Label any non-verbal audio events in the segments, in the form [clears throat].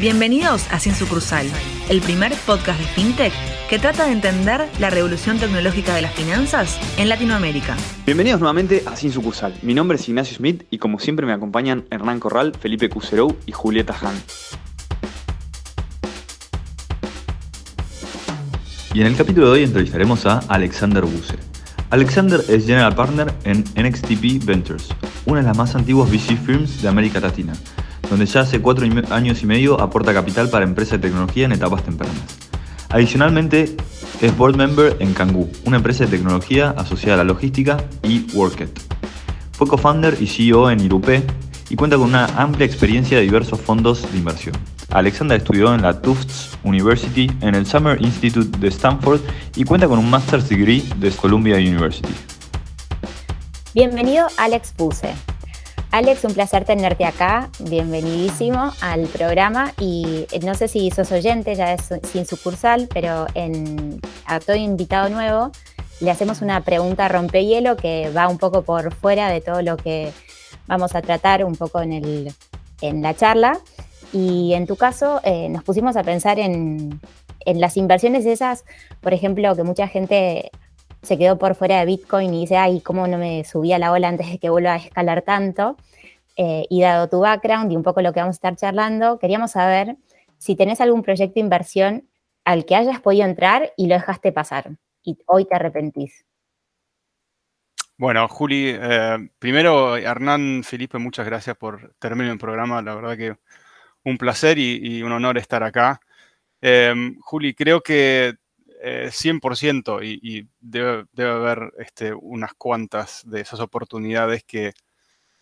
Bienvenidos a Sin Sucursal, el primer podcast de FinTech que trata de entender la revolución tecnológica de las finanzas en Latinoamérica. Bienvenidos nuevamente a Sin Sucursal. Mi nombre es Ignacio Smith y como siempre me acompañan Hernán Corral, Felipe Cuserou y Julieta Han. Y en el capítulo de hoy entrevistaremos a Alexander Buse. Alexander es General Partner en NXTP Ventures, una de las más antiguas VC firms de América Latina, donde ya hace cuatro años y medio aporta capital para empresas de tecnología en etapas tempranas. Adicionalmente, es board member en Kangoo, una empresa de tecnología asociada a la logística y Worket. Fue co-founder y CEO en Irupé y cuenta con una amplia experiencia de diversos fondos de inversión. Alexander estudió en la Tufts University, en el Summer Institute de Stanford y cuenta con un Master's Degree de Columbia University. Bienvenido Alex Puse. Alex, un placer tenerte acá. Bienvenidísimo al programa. Y eh, no sé si sos oyente, ya es sin sucursal, pero en, a todo invitado nuevo le hacemos una pregunta rompehielo que va un poco por fuera de todo lo que vamos a tratar un poco en, el, la charla. Y en tu caso, eh, nos pusimos a pensar en, en las inversiones esas, por ejemplo, que mucha gente se quedó por fuera de Bitcoin y dice, ay, ¿cómo no me subía la ola antes de que vuelva a escalar tanto? Eh, y dado tu background y un poco lo que vamos a estar charlando, queríamos saber si tenés algún proyecto de inversión al que hayas podido entrar y lo dejaste pasar y hoy te arrepentís. Bueno, Juli, eh, primero, Hernán, Felipe, muchas gracias por terminar el programa. La verdad que un placer y, un honor estar acá. Eh, Juli, creo que 100% y, debe, haber este, unas cuantas de esas oportunidades que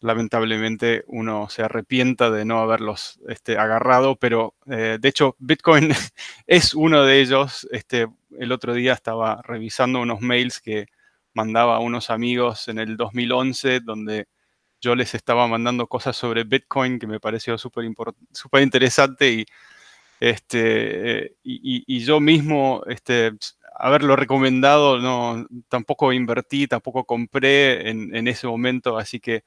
lamentablemente uno se arrepienta de no haberlos este, agarrado, pero eh, de hecho Bitcoin [laughs] es uno de ellos. Este, el otro día estaba revisando unos mails que mandaba a unos amigos en el 2011, donde yo les estaba mandando cosas sobre Bitcoin que me pareció súper interesante y, este, eh, y, yo mismo este, haberlo recomendado, no, tampoco invertí, tampoco compré en, en ese momento, así que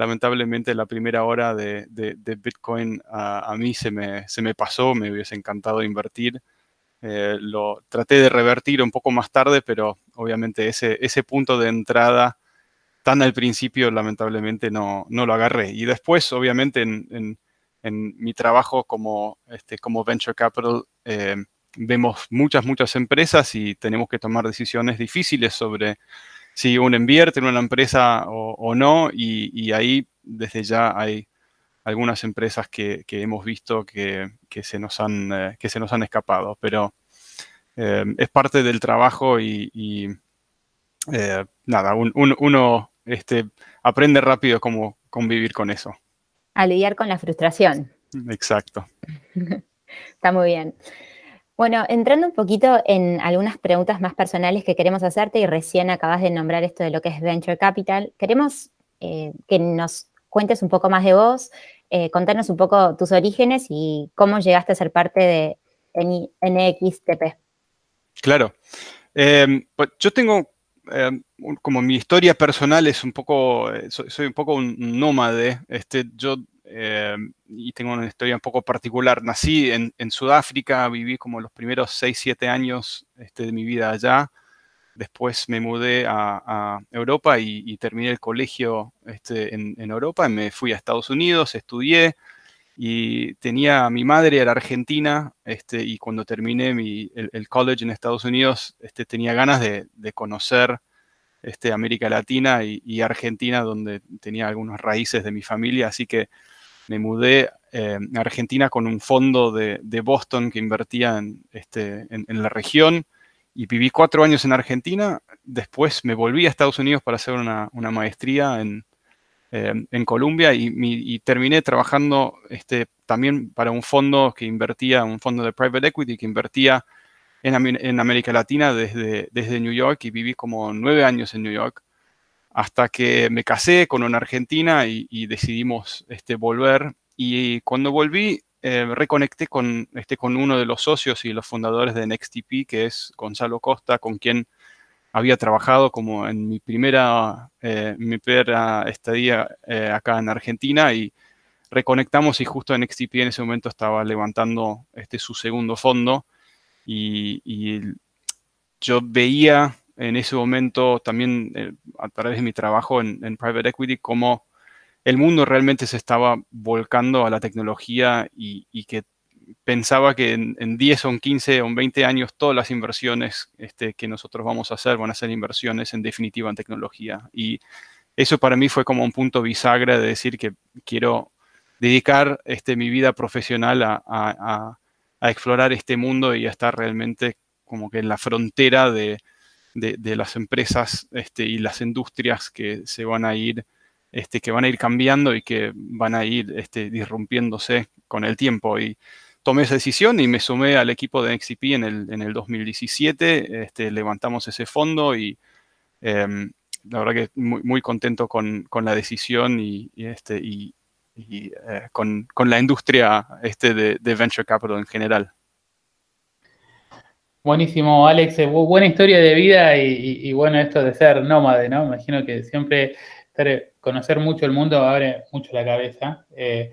lamentablemente la primera hora de, Bitcoin a, mí se me, se me, pasó, me hubiese encantado invertir. Eh, lo traté de revertir un poco más tarde, pero obviamente ese, ese punto de entrada tan al principio lamentablemente no, no lo agarré. Y después, obviamente, en, mi trabajo como, este, como Venture Capital, eh, vemos muchas, muchas empresas y tenemos que tomar decisiones difíciles sobre si uno invierte en una empresa o, no, y, ahí desde ya hay algunas empresas que, hemos visto que, se nos han, eh, que se nos han escapado, pero eh, es parte del trabajo y, eh, nada, uno este, aprende rápido cómo convivir con eso. A lidiar con la frustración. Exacto. [laughs] Está muy bien. Bueno, entrando un poquito en algunas preguntas más personales que queremos hacerte y recién acabas de nombrar esto de lo que es Venture Capital, queremos eh, que nos cuentes un poco más de vos, eh, contarnos un poco tus orígenes y cómo llegaste a ser parte de NXTP. Claro. Em, pues yo tengo, em, como mi historia personal es un poco, eh, soy, un poco un nómade. Este, yo eh, y tengo una historia un poco particular. Nací en, Sudáfrica, viví como los primeros 6, 7 años este, de mi vida allá. Después me mudé a, Europa y, terminé el colegio este, en, Europa. Y me fui a Estados Unidos, estudié y tenía mi madre era argentina este, y cuando terminé el, college en Estados Unidos este, tenía ganas de, conocer este, América Latina y, y, Argentina donde tenía algunas raíces de mi familia, así que me mudé eh, a Argentina con un fondo de, Boston que invertía en, este, en, la región y viví cuatro años en Argentina. Después me volví a Estados Unidos para hacer una, maestría en, eh, Colombia y, terminé trabajando este, también para un fondo que invertía, un fondo de private equity que invertía en, América Latina desde, desde New York y viví como nueve años en New York hasta que me casé con una argentina y, decidimos este, volver. Y cuando volví, eh, reconecté con, este, con uno de los socios y los fundadores de NextTP, que es Gonzalo Costa, con quien había trabajado como en mi primera, eh, mi primera estadía eh, acá en Argentina y reconectamos y justo en XTP en ese momento estaba levantando este, su segundo fondo y, yo veía en ese momento también eh, a través de mi trabajo en, private equity cómo el mundo realmente se estaba volcando a la tecnología y, que pensaba que en, 10 o en 15 o en 20 años todas las inversiones este, que nosotros vamos a hacer van a ser inversiones en definitiva en tecnología. Y eso para mí fue como un punto bisagra de decir que quiero dedicar este, mi vida profesional a, explorar este mundo y a estar realmente como que en la frontera de, las empresas este, y las industrias que se van a ir, este, que van a ir cambiando y que van a ir este, disrumpiéndose con el tiempo. Y tomé esa decisión y me sumé al equipo de XCP en el, en el 2017, este, levantamos ese fondo y em, la verdad que muy, muy contento con, la decisión y, este, y, eh, con, la industria este de, venture capital en general. Buenísimo, Alex. Eh, buena historia de vida y, bueno, esto de ser nómade, ¿no? Imagino que siempre conocer mucho el mundo abre mucho la cabeza. Eh,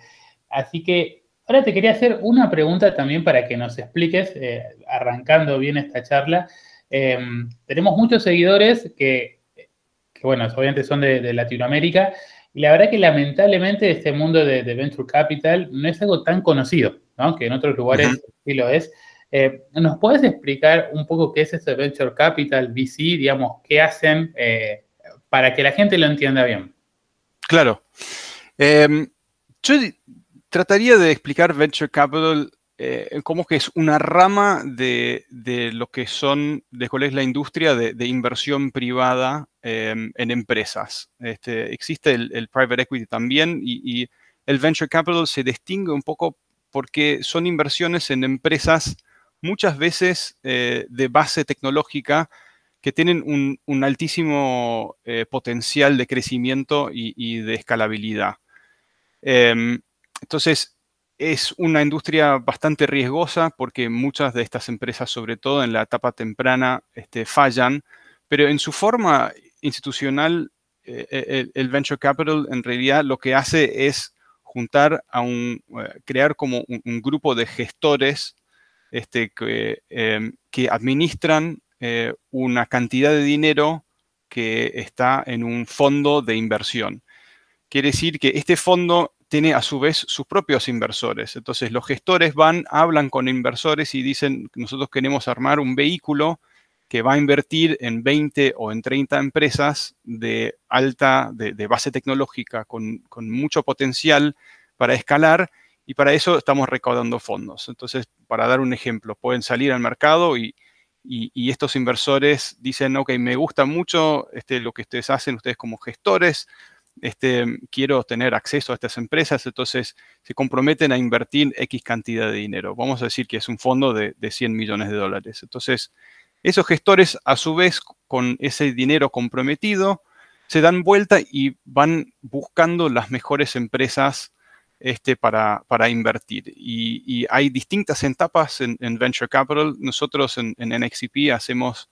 así que ahora te quería hacer una pregunta también para que nos expliques, arrancando bien esta charla. tenemos muchos seguidores que, bueno, obviamente son de Latinoamérica y la verdad que lamentablemente este mundo de, Venture Capital no es algo tan conocido, ¿no? Que en otros lugares sí lo es. Eh, ¿Nos puedes explicar un poco qué es este Venture Capital, VC, digamos, qué hacen eh, para que la gente lo entienda bien? Claro. Em, yo trataría de explicar Venture Capital eh, como que es una rama de, lo que son, de cuál es la industria de, inversión privada em, en empresas. Este, existe el, private equity también y, el venture capital se distingue un poco porque son inversiones en empresas muchas veces eh, de base tecnológica que tienen un, altísimo eh, potencial de crecimiento y, de escalabilidad. Em, entonces, es una industria bastante riesgosa porque muchas de estas empresas, sobre todo en la etapa temprana, este, fallan, pero en su forma institucional, eh, el, venture capital en realidad lo que hace es juntar a un, crear como un, grupo de gestores este, que, em, administran una cantidad de dinero que está en un fondo de inversión. Quiere decir que este fondo tiene a su vez sus propios inversores. Entonces los gestores van, hablan con inversores y dicen, nosotros queremos armar un vehículo que va a invertir en 20 o en 30 empresas de alta, de, base tecnológica, con, mucho potencial para escalar, y para eso estamos recaudando fondos. Entonces, para dar un ejemplo, pueden salir al mercado y, estos inversores dicen, ok, me gusta mucho este, lo que ustedes hacen, ustedes como gestores, este, quiero tener acceso a estas empresas, entonces se comprometen a invertir X cantidad de dinero. Vamos a decir que es un fondo de, 100 millones de dólares. Entonces, esos gestores, a su vez, con ese dinero comprometido, se dan vuelta y van buscando las mejores empresas este, para, invertir. Y, hay distintas etapas en, Venture Capital. Nosotros en, en NXCP hacemos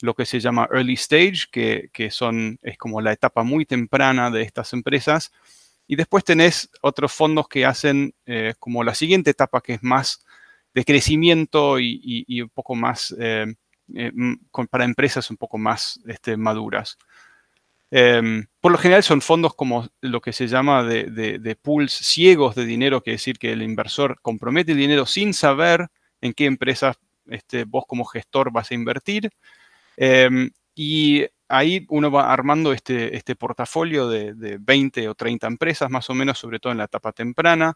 lo que se llama early stage, que, son, es como la etapa muy temprana de estas empresas. Y después tenés otros fondos que hacen eh, como la siguiente etapa, que es más de crecimiento y, un poco más, eh, eh, para empresas un poco más este, maduras. Em, por lo general son fondos como lo que se llama de, pools ciegos de dinero, que es decir, que el inversor compromete el dinero sin saber en qué empresas este, vos como gestor vas a invertir. Em, y ahí uno va armando este, este portafolio de, 20 o 30 empresas, más o menos, sobre todo en la etapa temprana,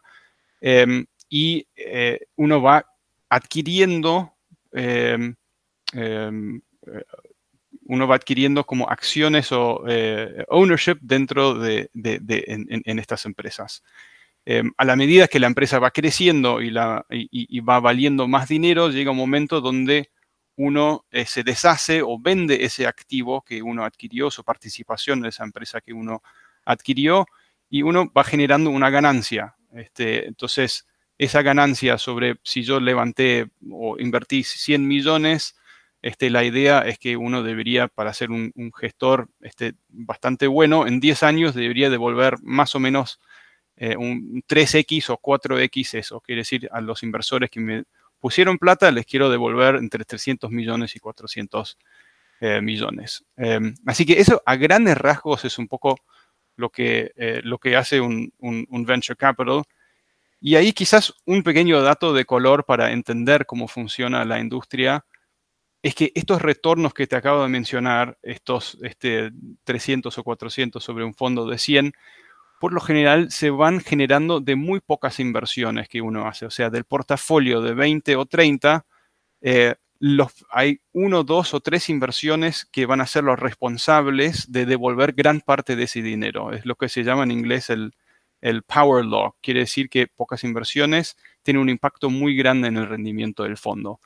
em, y eh, uno va adquiriendo, eh, uno va adquiriendo como acciones o eh, ownership dentro de, en, estas empresas. a la medida que la empresa va creciendo y, la, y va valiendo más dinero, llega un momento donde uno eh, se deshace o vende ese activo que uno adquirió, su participación en esa empresa que uno adquirió, y uno va generando una ganancia. Este, entonces, esa ganancia sobre si yo levanté o invertí 100 millones, este, la idea es que uno debería, para ser un, gestor este, bastante bueno, en 10 años debería devolver más o menos eh, un 3X o 4X eso. Quiere decir, a los inversores que me pusieron plata les quiero devolver entre 300 millones y 400 eh, millones. Em, así que eso a grandes rasgos es un poco lo que, eh, lo que hace un, un, venture capital. Y ahí quizás un pequeño dato de color para entender cómo funciona la industria es que estos retornos que te acabo de mencionar, estos este, 300 o 400 sobre un fondo de 100, por lo general se van generando de muy pocas inversiones que uno hace. O sea, del portafolio de 20 o 30, eh, hay uno, dos o tres inversiones que van a ser los responsables de devolver gran parte de ese dinero. Es lo que se llama en inglés el power law. Quiere decir que pocas inversiones tienen un impacto muy grande en el rendimiento del fondo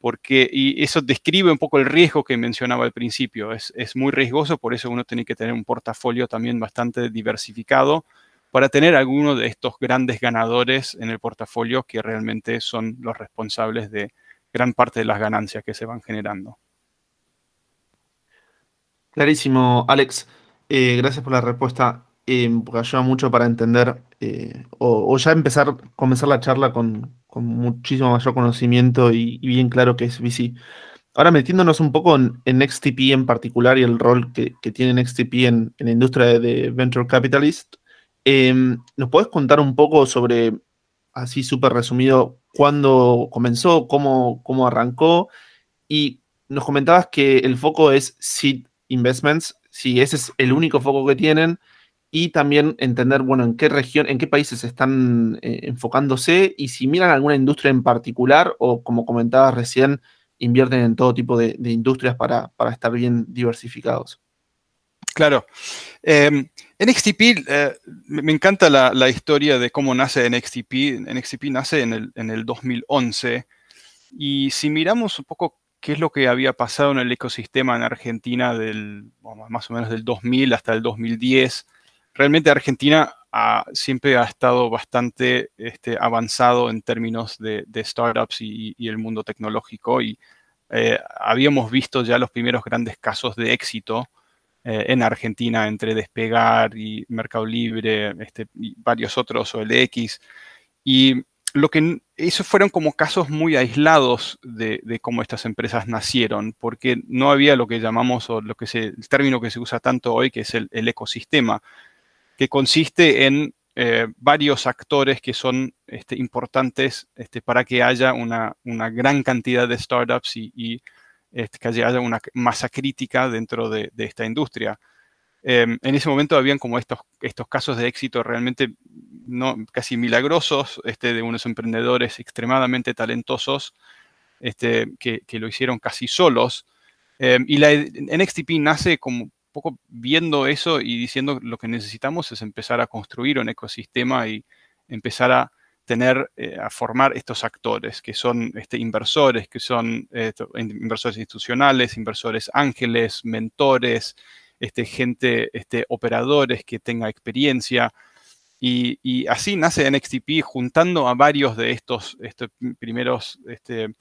porque, y eso describe un poco el riesgo que mencionaba al principio. Es, muy riesgoso, por eso uno tiene que tener un portafolio también bastante diversificado para tener alguno de estos grandes ganadores en el portafolio que realmente son los responsables de gran parte de las ganancias que se van generando. Clarísimo, Alex. Eh, gracias por la respuesta, eh, ayuda mucho para entender eh, o, ya empezar, comenzar la charla con, con muchísimo mayor conocimiento y, bien claro que es VC. Ahora metiéndonos un poco en, XTP en particular y el rol que, tiene XTP en, la industria de, Venture Capitalist, em, ¿nos puedes contar un poco sobre, así súper resumido, cuándo comenzó, cómo, cómo arrancó? Y nos comentabas que el foco es Seed Investments, si ese es el único foco que tienen, y también entender, bueno, en qué región, en qué países están eh, enfocándose y si miran alguna industria en particular o, como comentabas recién, invierten en todo tipo de, industrias para, estar bien diversificados. Claro. Em, NXTP, eh, me encanta la, historia de cómo nace NXTP. NXTP nace en el, en el 2011 y si miramos un poco qué es lo que había pasado en el ecosistema en Argentina del, más o menos del 2000 hasta el 2010, realmente Argentina siempre ha estado bastante este, avanzado en términos de, startups y, el mundo tecnológico y eh, habíamos visto ya los primeros grandes casos de éxito eh, en Argentina entre Despegar y Mercado Libre este, y varios otros, OLX. Y lo que esos fueron como casos muy aislados de, cómo estas empresas nacieron, porque no había lo que llamamos, o lo que se, el término que se usa tanto hoy, que es el ecosistema que consiste en eh, varios actores que son este, importantes este, para que haya una, gran cantidad de startups y, este, que haya una masa crítica dentro de, esta industria. Em, en ese momento habían como estos, casos de éxito realmente casi milagrosos de unos emprendedores extremadamente talentosos que, que, lo hicieron casi solos. Em, y la NXTP nace como poco viendo eso y diciendo lo que necesitamos es empezar a construir un ecosistema y empezar a tener, eh, a formar estos actores que son este, inversores, que son inversores institucionales, inversores ángeles, mentores, este, gente, este, operadores que tenga experiencia. Y, y, así nace NXTP juntando a varios de estos, estos primeros este,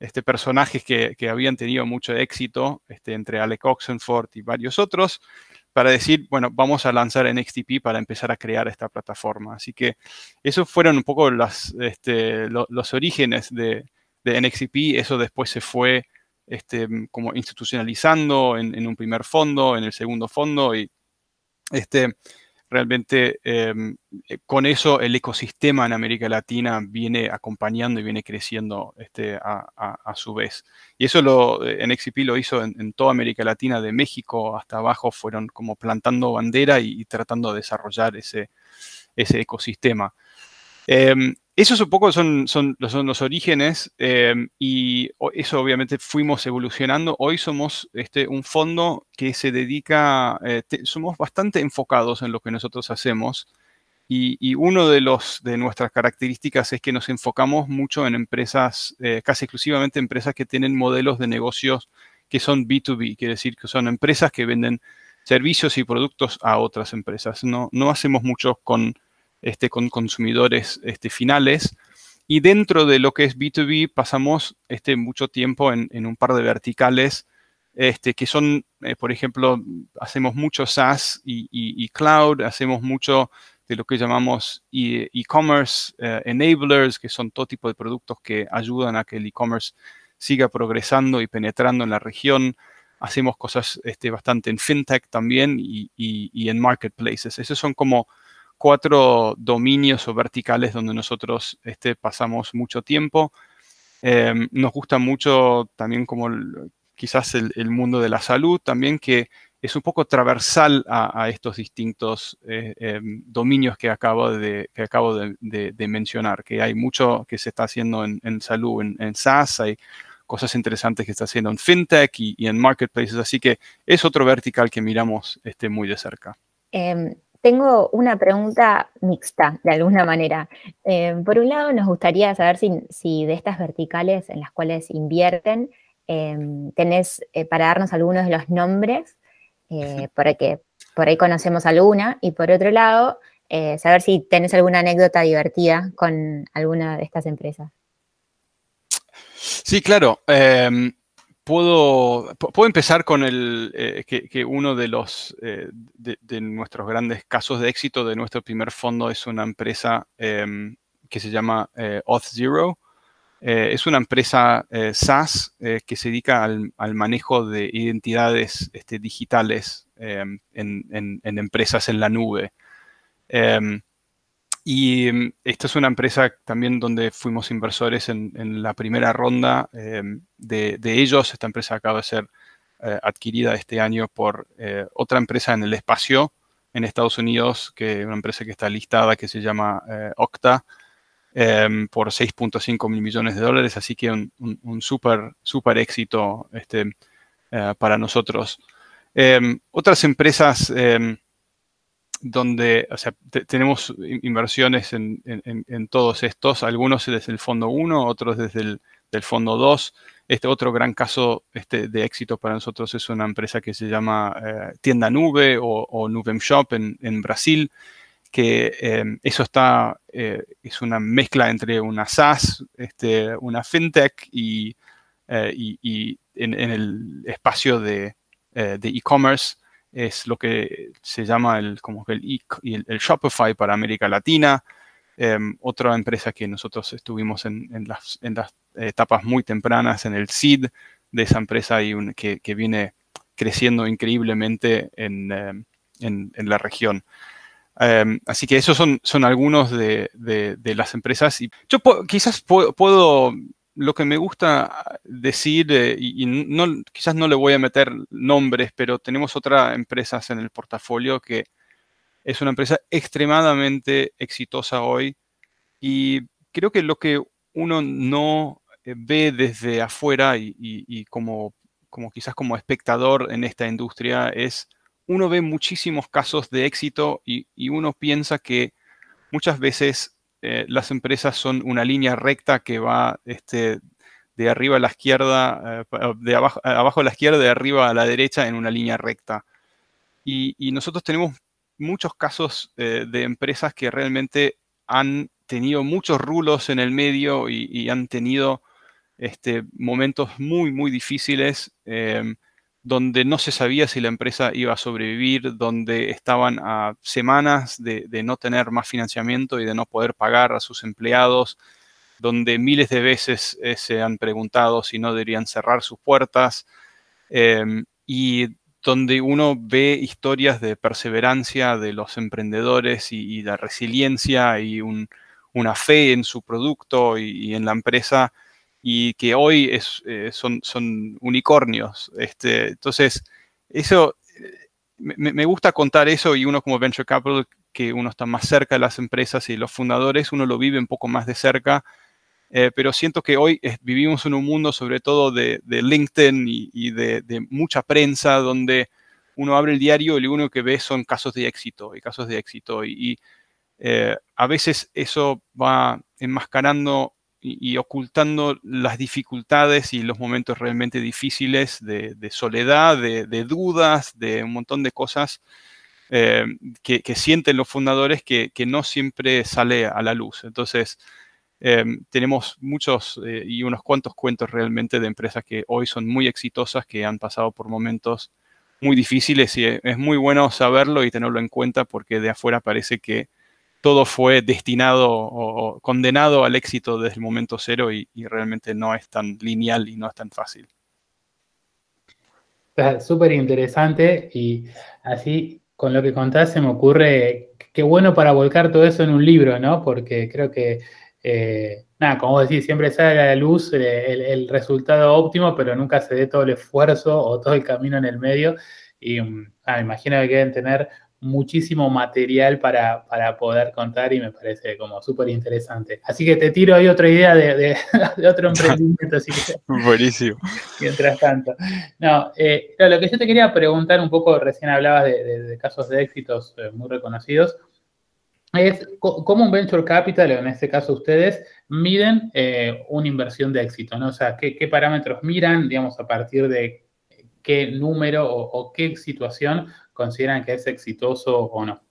este, personajes que, habían tenido mucho éxito, este, entre Alec Oxenford y varios otros, para decir, bueno, vamos a lanzar NXTP para empezar a crear esta plataforma. Así que esos fueron un poco este, los orígenes de, de, NXTP. Eso después se fue este, como institucionalizando en, en, un primer fondo, en el segundo fondo y este, realmente em, eh, con eso el ecosistema en América Latina viene acompañando y viene creciendo este, a, su vez. Y eso lo, eh, en XCP lo hizo en, toda América Latina, de México hasta abajo, fueron como plantando bandera y, tratando de desarrollar ese, ese ecosistema. Em, esos un poco son, los orígenes em, y eso obviamente fuimos evolucionando. Hoy somos este, un fondo que se dedica, eh, somos bastante enfocados en lo que nosotros hacemos y, y uno de, los, de nuestras características es que nos enfocamos mucho en empresas, eh, casi exclusivamente empresas que tienen modelos de negocios que son B2B, quiere decir que son empresas que venden servicios y productos a otras empresas. No, no hacemos mucho con este, con consumidores este, finales. Y dentro de lo que es B2B pasamos este, mucho tiempo en, un par de verticales este, que son, eh, por ejemplo, hacemos mucho SaaS y, cloud, hacemos mucho de lo que llamamos e- e-commerce enablers, que son todo tipo de productos que ayudan a que el e-commerce siga progresando y penetrando en la región. Hacemos cosas este, bastante en fintech también y, en marketplaces. Esos son como cuatro dominios o verticales donde nosotros este, pasamos mucho tiempo. Em, nos gusta mucho también como quizás el, mundo de la salud, también que es un poco transversal a, estos distintos eh, em, dominios que acabo, de, que acabo de, mencionar, que hay mucho que se está haciendo en, salud, en, en SaaS, hay cosas interesantes que está haciendo en fintech y, en marketplaces. Así que es otro vertical que miramos este, muy de cerca. Em, tengo una pregunta mixta, de alguna manera. Em, por un lado, nos gustaría saber si, de estas verticales en las cuales invierten, em, tenés eh, para darnos algunos de los nombres, eh, porque por ahí conocemos alguna, y por otro lado, eh, saber si tenés alguna anécdota divertida con alguna de estas empresas. Sí, claro. Em, puedo, puedo empezar con el eh, que, uno de los eh, de, nuestros grandes casos de éxito de nuestro primer fondo es una empresa em, que se llama eh, Auth0. es una empresa SaaS que se dedica al, manejo de identidades este, digitales em, en, en, empresas en la nube. Y mm, esta es una empresa también donde fuimos inversores en, la primera ronda em, de, ellos. Esta empresa acaba de ser eh, adquirida este año por eh, otra empresa en el espacio en Estados Unidos, que es una empresa que está listada que se llama eh, Octa, em, por 6.5 mil millones de dólares. Así que un, un, súper, súper éxito este, para nosotros. Em, otras empresas donde, o sea, tenemos inversiones en, todos estos, algunos desde el fondo 1, otros desde el del fondo 2. Este otro gran caso este, de éxito para nosotros es una empresa que se llama eh, Tienda Nube o, Nuvem Shop en, Brasil, que em, eso está, eh, es una mezcla entre una SaaS, este, una fintech y, eh, y, en, el espacio de e-commerce es lo que se llama el, como el, el, el Shopify para América Latina. Em, otra empresa que nosotros estuvimos en, las, etapas muy tempranas, en el seed de esa empresa y que, viene creciendo increíblemente en, em, la región. Em, así que esos son, son algunos de, las empresas. Y yo quizás puedo lo que me gusta decir, eh, y, no, quizás no le voy a meter nombres, pero tenemos otras empresas en el portafolio que es una empresa extremadamente exitosa hoy. Y creo que lo que uno no eh, ve desde afuera y, como, quizás como espectador en esta industria es, uno ve muchísimos casos de éxito y uno piensa que muchas veces eh, las empresas son una línea recta que va este, de arriba a la izquierda, eh, de abajo, a la izquierda, de arriba a la derecha en una línea recta. Y, nosotros tenemos muchos casos eh, de empresas que realmente han tenido muchos rulos en el medio y, han tenido este, momentos muy, muy difíciles donde no se sabía si la empresa iba a sobrevivir, donde estaban a semanas de, no tener más financiamiento y de no poder pagar a sus empleados, donde miles de veces eh, se han preguntado si no deberían cerrar sus puertas, em, y donde uno ve historias de perseverancia de los emprendedores y, la resiliencia y una fe en su producto y en la empresa y que hoy eh, son, son, unicornios. Este, entonces, eso, eh, me, gusta contar eso y uno como Venture Capital, que uno está más cerca de las empresas y los fundadores, uno lo vive un poco más de cerca, eh, pero siento que hoy vivimos en un mundo sobre todo de, LinkedIn y, de, mucha prensa donde uno abre el diario y lo único que ve son casos de éxito y casos de éxito y, a veces eso va enmascarando y, ocultando las dificultades y los momentos realmente difíciles de, soledad, de, dudas, de un montón de cosas eh, que, sienten los fundadores que, no siempre sale a la luz. Entonces, eh, tenemos muchos eh, y unos cuantos cuentos realmente de empresas que hoy son muy exitosas, que han pasado por momentos muy difíciles y es muy bueno saberlo y tenerlo en cuenta porque de afuera parece que todo fue destinado o, condenado al éxito desde el momento cero y, realmente no es tan lineal y no es tan fácil. Súper interesante y así con lo que contás se me ocurre qué bueno para volcar todo eso en un libro, ¿no? Porque creo que, eh, nada, como decís, siempre sale a la luz eh, el, resultado óptimo, pero nunca se dé todo el esfuerzo o todo el camino en el medio. Y mm, me imagino que deben tener muchísimo material para, poder contar y me parece como súper interesante. Así que te tiro ahí otra idea de, [laughs] otro emprendimiento. [laughs] Buenísimo. Mientras tanto. No, eh, lo que yo te quería preguntar un poco, recién hablabas de, casos de éxitos eh, muy reconocidos, es cómo un venture capital, o en este caso ustedes, miden eh, una inversión de éxito, ¿no? O sea, ¿qué, parámetros miran, digamos, a partir de qué número o qué situación consideran que es exitoso o no?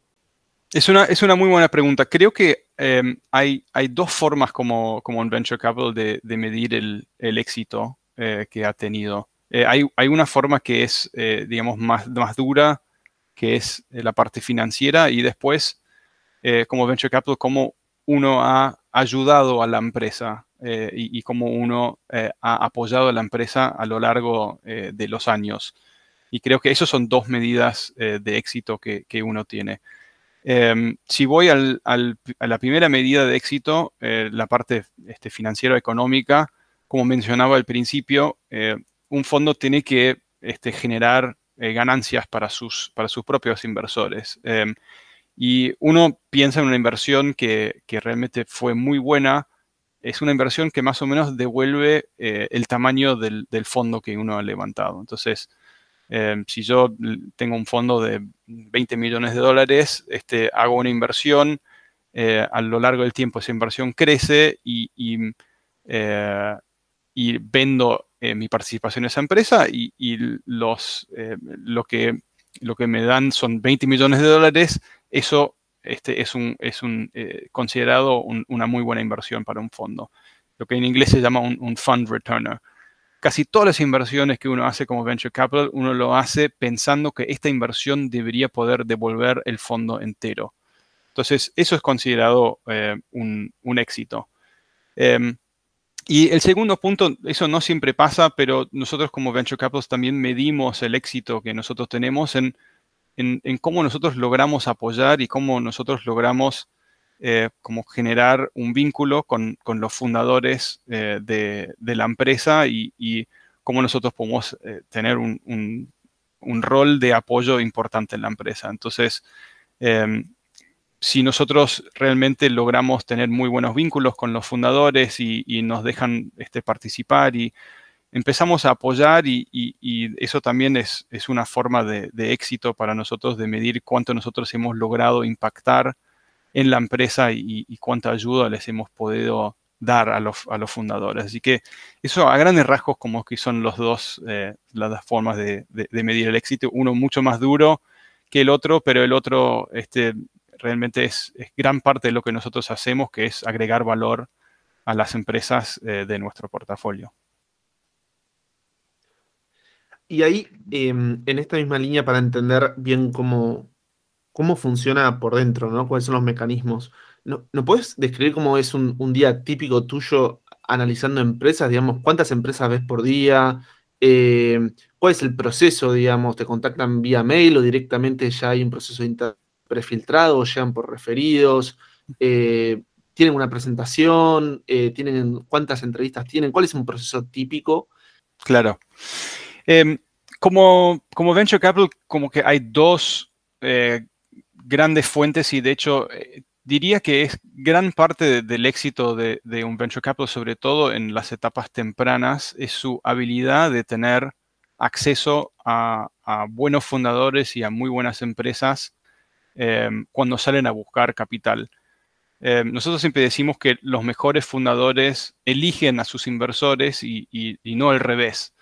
Es una, es una muy buena pregunta. Creo que em, hay, hay dos formas como, como un venture capital de, medir el, éxito eh, que ha tenido. Eh, hay, hay, una forma que es, eh, digamos, más, más dura, que es la parte financiera, y después, como venture capital, cómo uno ha ayudado a la empresa y, y, cómo uno ha apoyado a la empresa a lo largo de los años. Y creo que esas son dos medidas eh, de éxito que, uno tiene. Em, si voy a la primera medida de éxito, eh, la parte este, financiero-económica, como mencionaba al principio, eh, un fondo tiene que este, generar ganancias para sus, para sus propios inversores. Em, y uno piensa en una inversión que, realmente fue muy buena, es una inversión que más o menos devuelve el tamaño del, del, fondo que uno ha levantado. Entonces, Em, si yo tengo un fondo de 20 millones de dólares, este, hago una inversión, eh, a lo largo del tiempo esa inversión crece y, eh, vendo eh, mi participación en esa empresa y, los, lo, que, lo que me dan son 20 millones de dólares, eso este, es, un, es un, considerado una muy buena inversión para un fondo, lo que en inglés se llama un fund returner casi todas las inversiones que uno hace como venture capital, uno lo hace pensando que esta inversión debería poder devolver el fondo entero. Entonces, eso es considerado eh, un, éxito. Em, y el segundo punto, eso no siempre pasa, pero nosotros como venture capitals también medimos el éxito que nosotros tenemos en, en cómo nosotros logramos apoyar y cómo nosotros logramos eh, como generar un vínculo con, los fundadores eh, de, la empresa y, cómo nosotros podemos eh, tener un, rol de apoyo importante en la empresa. Entonces, em, si nosotros realmente logramos tener muy buenos vínculos con los fundadores y, nos dejan este, participar y empezamos a apoyar y, eso también es, una forma de, éxito para nosotros de medir cuánto nosotros hemos logrado impactar en la empresa y, cuánta ayuda les hemos podido dar a los, fundadores. Así que eso a grandes rasgos como que son los dos, eh, las dos formas de, medir el éxito. Uno mucho más duro que el otro, pero el otro este, realmente es, gran parte de lo que nosotros hacemos, que es agregar valor a las empresas eh, de nuestro portafolio. Y ahí, em, en esta misma línea, para entender bien cómo, cómo funciona por dentro, ¿no? ¿Cuáles son los mecanismos? ¿No, ¿no puedes describir cómo es un, día típico tuyo analizando empresas? Digamos, ¿cuántas empresas ves por día? Eh, ¿Cuál es el proceso, digamos? ¿Te contactan vía mail o directamente ya hay un proceso prefiltrado llegan por referidos? Eh, ¿Tienen una presentación? Eh, ¿tienen, ¿Cuántas entrevistas tienen? ¿Cuál es un proceso típico? Claro. Em, como, como Venture Capital, como que hay dos grandes fuentes y de hecho eh, diría que es gran parte del éxito de, un venture capital, sobre todo en las etapas tempranas, es su habilidad de tener acceso a, buenos fundadores y a muy buenas empresas em, cuando salen a buscar capital. Em, nosotros siempre decimos que los mejores fundadores eligen a sus inversores y, no al revés.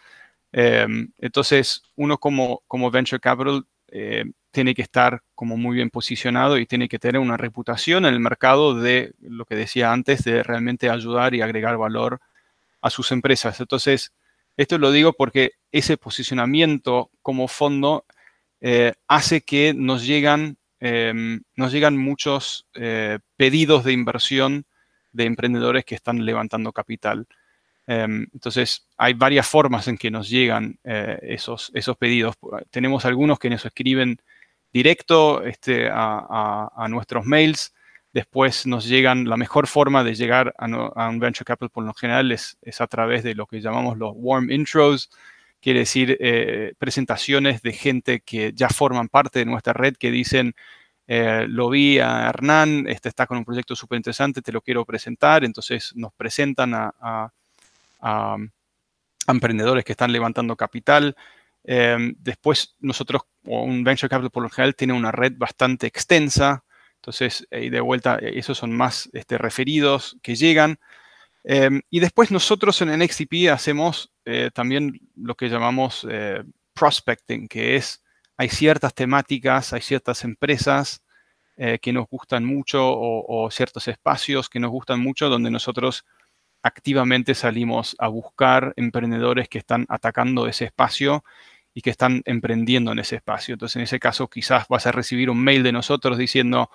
Em, entonces, uno como, como venture capital eh, tiene que estar como muy bien posicionado y tiene que tener una reputación en el mercado de lo que decía antes, de realmente ayudar y agregar valor a sus empresas. Entonces, esto lo digo porque ese posicionamiento como fondo eh, hace que nos llegan em, nos llegan muchos eh, pedidos de inversión de emprendedores que están levantando capital. Em, entonces, hay varias formas en que nos llegan eh, esos, esos pedidos. Tenemos algunos que nos escriben directo este, a, nuestros mails. Después nos llegan, la mejor forma de llegar a, un venture capital por lo general es, a través de lo que llamamos los warm intros, quiere decir eh, presentaciones de gente que ya forman parte de nuestra red que dicen, eh, lo vi a Hernán, este está con un proyecto súper interesante, te lo quiero presentar. Entonces nos presentan a, a, emprendedores que están levantando capital. Em, después nosotros, o un venture capital por lo general, tiene una red bastante extensa. Entonces, y de vuelta, esos son más este, referidos que llegan. Em, y después nosotros en NXTP hacemos eh, también lo que llamamos eh, prospecting, que es, hay ciertas temáticas, hay ciertas empresas eh, que nos gustan mucho o, o, ciertos espacios que nos gustan mucho donde nosotros activamente salimos a buscar emprendedores que están atacando ese espacio y que están emprendiendo en ese espacio. Entonces, en ese caso, quizás vas a recibir un mail de nosotros diciendo,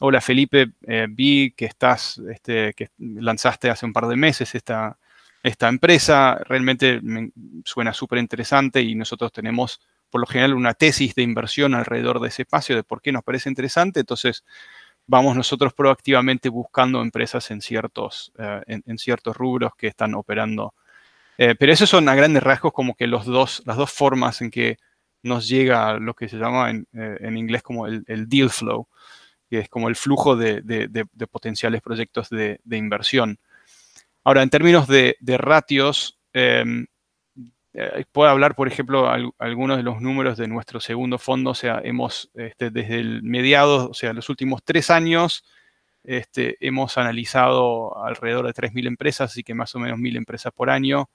hola Felipe, eh, vi que estás, este, que lanzaste hace un par de meses esta, esta empresa, realmente me suena súper interesante y nosotros tenemos por lo general una tesis de inversión alrededor de ese espacio, de por qué nos parece interesante. Entonces, vamos nosotros proactivamente buscando empresas en ciertos, eh, en, ciertos rubros que están operando. Eh, pero esos son a grandes rasgos como que los dos, las dos formas en que nos llega lo que se llama en, eh, inglés como el, deal flow, que es como el flujo de, potenciales proyectos de, inversión. Ahora, en términos de, ratios, em, eh, puedo hablar, por ejemplo, algunos de los números de nuestro segundo fondo. O sea, hemos, este, desde el mediado, o sea, los últimos tres años, este, hemos analizado alrededor de 3.000 empresas, así que más o menos 1.000 empresas por año.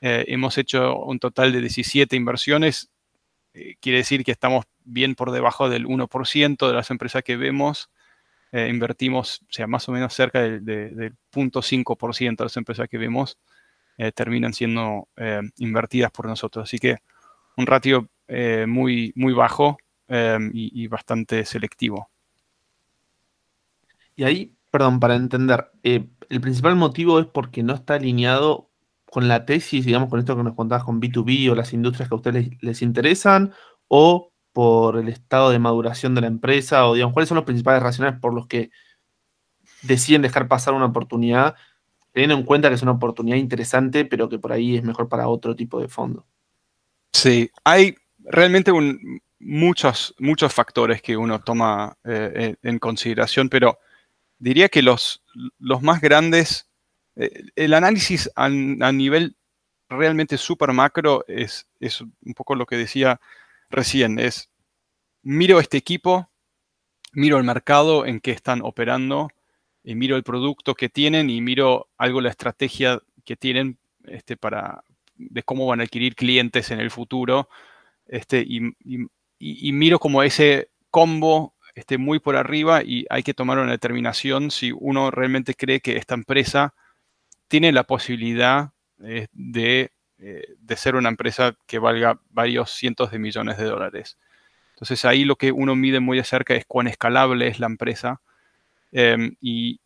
Eh, hemos hecho un total de 17 inversiones. Eh, quiere decir que estamos bien por debajo del 1% de las empresas que vemos. invertimos, o sea, más o menos cerca del, del 0.5% de las empresas que vemos. Eh, terminan siendo eh, invertidas por nosotros. Así que un ratio eh, muy, muy bajo y, bastante selectivo. Y ahí, perdón, para entender, el principal motivo es porque no está alineado con la tesis, digamos, con esto que nos contabas con B2B o las industrias que a ustedes les, interesan, o por el estado de maduración de la empresa, o digamos, cuáles son los principales razones por los que deciden dejar pasar una oportunidad teniendo en cuenta que es una oportunidad interesante, pero que por ahí es mejor para otro tipo de fondo. Sí, hay realmente muchos, muchos factores que uno toma eh, en consideración, pero diría que los, los más grandes, el análisis a, nivel realmente súper macro es, es un poco lo que decía recién, es miro este equipo, miro el mercado en que están operando, y miro el producto que tienen y miro algo la estrategia que tienen este, para, de cómo van a adquirir clientes en el futuro. Este, y, miro como ese combo esté muy por arriba y hay que tomar una determinación si uno realmente cree que esta empresa tiene la posibilidad eh, de, eh, de, ser una empresa que valga varios cientos de millones de dólares. Entonces ahí lo que uno mide muy de cerca es cuán escalable es la empresa Em, y,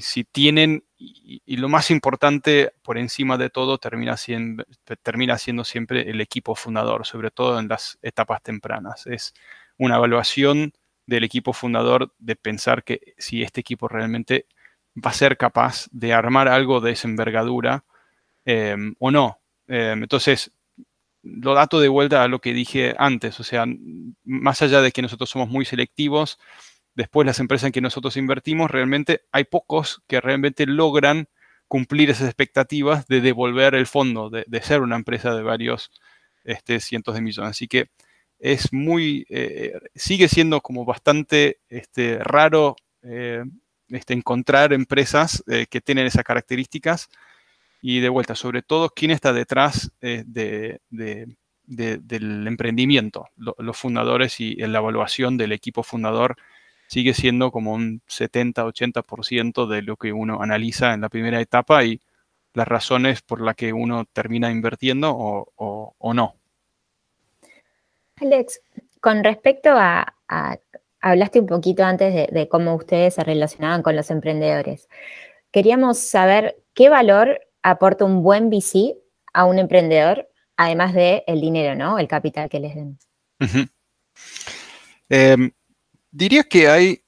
si tienen, y, lo más importante por encima de todo termina siendo, termina siendo siempre el equipo fundador, sobre todo en las etapas tempranas. Es una evaluación del equipo fundador de pensar que si este equipo realmente va a ser capaz de armar algo de esa envergadura em, o no. Em, entonces, lo dato de vuelta a lo que dije antes, o sea, más allá de que nosotros somos muy selectivos, después las empresas en que nosotros invertimos, realmente hay pocos que realmente logran cumplir esas expectativas de devolver el fondo, de, ser una empresa de varios este, cientos de millones. Así que es muy, eh, sigue siendo como bastante este, raro eh, este, encontrar empresas eh, que tienen esas características y de vuelta, sobre todo, quién está detrás del emprendimiento, los fundadores y la evaluación del equipo fundador sigue siendo como un 70-80% de lo que uno analiza en la primera etapa y las razones por las que uno termina invirtiendo o, no. Alex, con respecto a, hablaste un poquito antes de, cómo ustedes se relacionaban con los emprendedores. Queríamos saber qué valor aporta un buen VC a un emprendedor, además del el dinero, ¿no? El capital que les den. Em, diría que hay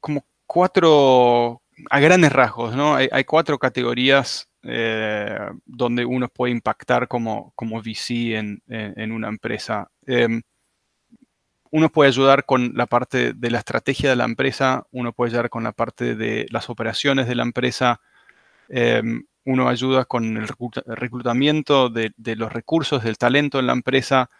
como cuatro, a grandes rasgos, ¿no? Hay, cuatro categorías eh, donde uno puede impactar como, como VC en, una empresa. Em, uno puede ayudar con la parte de la estrategia de la empresa, uno puede ayudar con la parte de las operaciones de la empresa, em, uno ayuda con el reclutamiento de, los recursos, del talento en la empresa,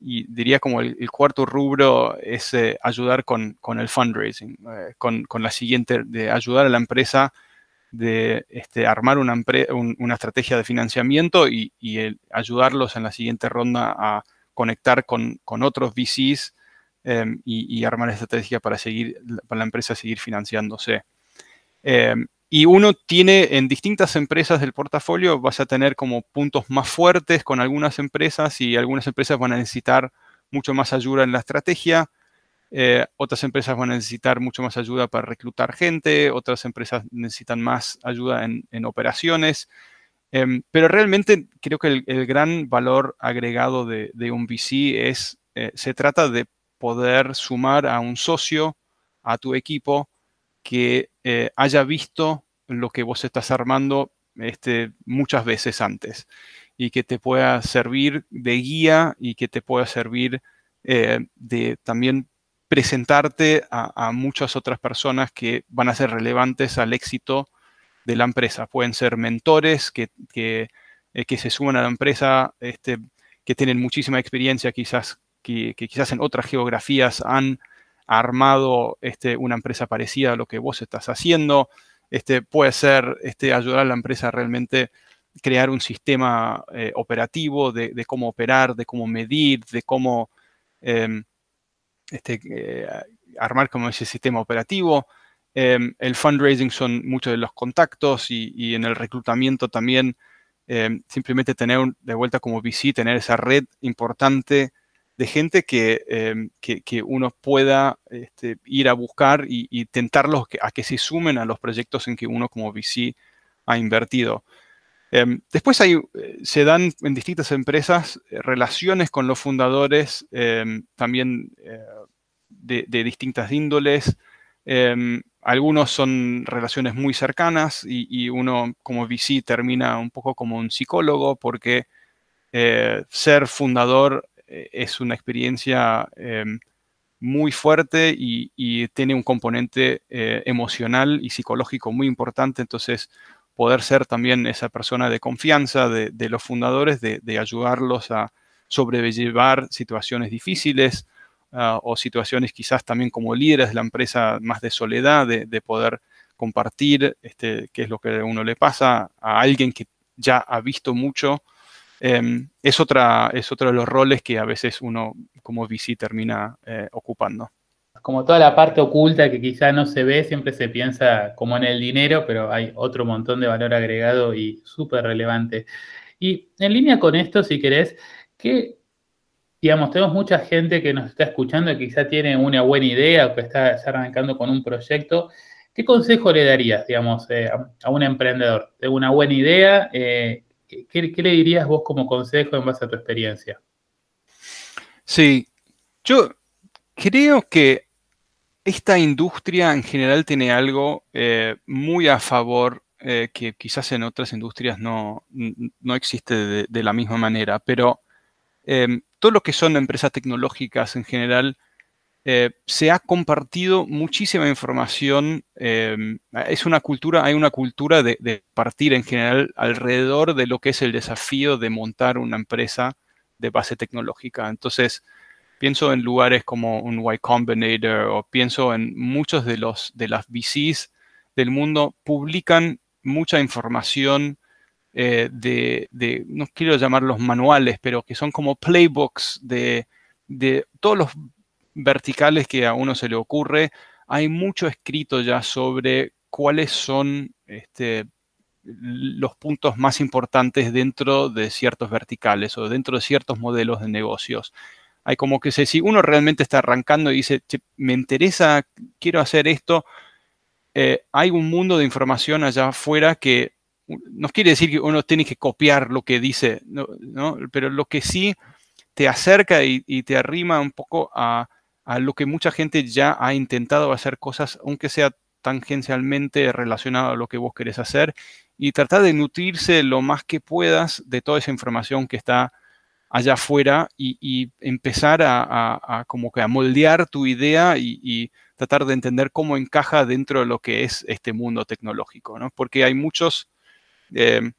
y diría como el, cuarto rubro es eh, ayudar con, el fundraising, eh, con, la siguiente, de ayudar a la empresa de este, armar una, una, estrategia de financiamiento y, ayudarlos en la siguiente ronda a conectar con, con otros VCs Em, y, armar estrategia para, seguir, para la empresa seguir financiándose. Em, y uno tiene en distintas empresas del portafolio, vas a tener como puntos más fuertes con algunas empresas y algunas empresas van a necesitar mucho más ayuda en la estrategia. Eh, otras empresas van a necesitar mucho más ayuda para reclutar gente, otras empresas necesitan más ayuda en, operaciones. Em, pero realmente creo que el, gran valor agregado de, un VC es, eh, se trata de poder sumar a un socio a tu equipo que eh, haya visto lo que vos estás armando este, muchas veces antes y que te pueda servir de guía y que te pueda servir eh, de también presentarte a, muchas otras personas que van a ser relevantes al éxito de la empresa. Pueden ser mentores que, que, eh, se suman a la empresa, este, que tienen muchísima experiencia quizás que, quizás en otras geografías han armado este, una empresa parecida a lo que vos estás haciendo. Este, puede ser este, ayudar a la empresa a realmente crear un sistema eh, operativo de, cómo operar, de cómo medir, de cómo em, este, eh, armar como ese sistema operativo. Em, el fundraising son muchos de los contactos y, en el reclutamiento también em, simplemente tener de vuelta como VC, tener esa red importante de gente em, que, uno pueda este, ir a buscar y, tentarlos a que se sumen a los proyectos en que uno como VC ha invertido. Em, después hay, eh, se dan en distintas empresas eh, relaciones con los fundadores, em, también eh, de, distintas índoles. algunos son relaciones muy cercanas y, uno como VC termina un poco como un psicólogo porque ser fundador eh, es una experiencia em, muy fuerte y, tiene un componente eh, emocional y psicológico muy importante. Entonces, poder ser también esa persona de confianza de, los fundadores, de, ayudarlos a sobrellevar situaciones difíciles ah, o situaciones quizás también como líderes de la empresa más de soledad, de, poder compartir este, qué es lo que a uno le pasa a alguien que ya ha visto mucho Em, es, otra, es otro de los roles que a veces uno como VC termina eh, ocupando. Como toda la parte oculta que quizá no se ve, siempre se piensa como en el dinero, pero hay otro montón de valor agregado y súper relevante. Y en línea con esto, si querés, que, digamos, tenemos mucha gente que nos está escuchando y quizá tiene una buena idea o que está arrancando con un proyecto. ¿Qué consejo le darías, digamos, eh, a un emprendedor? Tengo una buena idea, eh, ¿qué, le dirías vos como consejo en base a tu experiencia? Sí, yo creo que esta industria en general tiene algo eh, muy a favor eh, que quizás en otras industrias no, existe de, la misma manera, pero eh, todo lo que son empresas tecnológicas en general eh, se ha compartido muchísima información. Em, es una cultura, hay una cultura de, partir en general alrededor de lo que es el desafío de montar una empresa de base tecnológica. Entonces, pienso en lugares como un Y Combinator o pienso en muchos de los de las VCs del mundo publican mucha información eh, de, no quiero llamarlos manuales, pero que son como playbooks de, de todos los verticales que a uno se le ocurre, hay mucho escrito ya sobre cuáles son este, los puntos más importantes dentro de ciertos verticales o dentro de ciertos modelos de negocios. hay como que si uno realmente está arrancando y dice, me interesa, quiero hacer esto, eh, hay un mundo de información allá afuera que no quiere decir que uno tiene que copiar lo que dice, pero lo que sí te acerca y, te arrima un poco a, lo que mucha gente ya ha intentado hacer cosas, aunque sea tangencialmente relacionado a lo que vos querés hacer, y tratar de nutrirse lo más que puedas de toda esa información que está allá afuera y, empezar a, como que a moldear tu idea y, tratar de entender cómo encaja dentro de lo que es este mundo tecnológico, ¿no? Porque hay muchos, eh,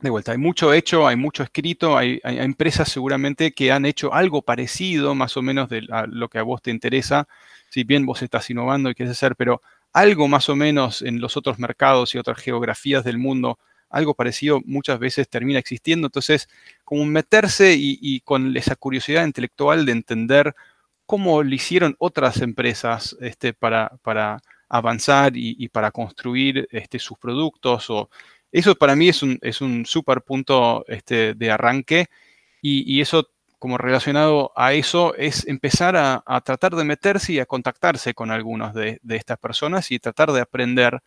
de vuelta, hay mucho hecho, hay mucho escrito, hay, empresas seguramente que han hecho algo parecido, más o menos de lo que a vos te interesa, si bien vos estás innovando y quieres hacer, pero algo más o menos en los otros mercados y otras geografías del mundo algo parecido muchas veces termina existiendo. Entonces, como meterse y, con esa curiosidad intelectual de entender cómo lo hicieron otras empresas este, para, para avanzar y, para construir este, sus productos. O, eso para mí es un, es un súper punto este, de arranque y, eso como relacionado a eso es empezar a, tratar de meterse y a contactarse con algunos de, de estas personas y tratar de aprender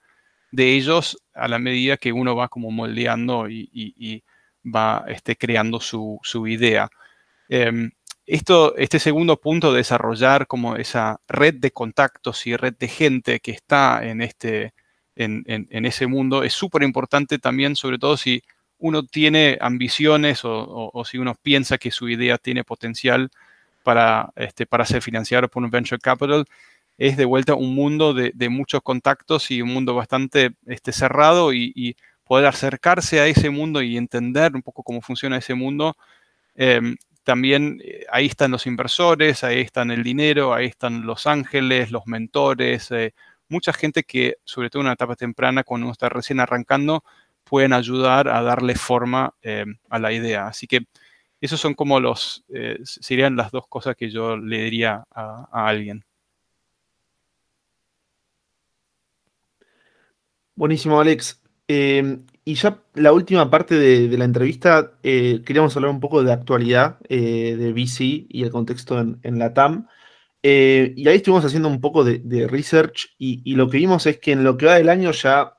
de ellos a la medida que uno va como moldeando y, va este, creando su, idea. Em, esto, este segundo punto, desarrollar como esa red de contactos y red de gente que está en, este, en, ese mundo, es súper importante también, sobre todo si uno tiene ambiciones o, si uno piensa que su idea tiene potencial para, este, para ser financiado por un venture capital, es de vuelta un mundo de, muchos contactos y un mundo bastante este, cerrado y, poder acercarse a ese mundo y entender un poco cómo funciona ese mundo. Em, también eh, ahí están los inversores, ahí están el dinero, ahí están los ángeles, los mentores, eh, mucha gente que, sobre todo en una etapa temprana, cuando uno está recién arrancando, pueden ayudar a darle forma em, a la idea. Así que esos son como los, eh, serían las dos cosas que yo le diría a alguien. Buenísimo, Alex. Em, y ya la última parte de, la entrevista, eh, queríamos hablar un poco de actualidad eh, de VC y el contexto en, la TAM. Eh, y ahí estuvimos haciendo un poco de, research y, lo que vimos es que en lo que va del año ya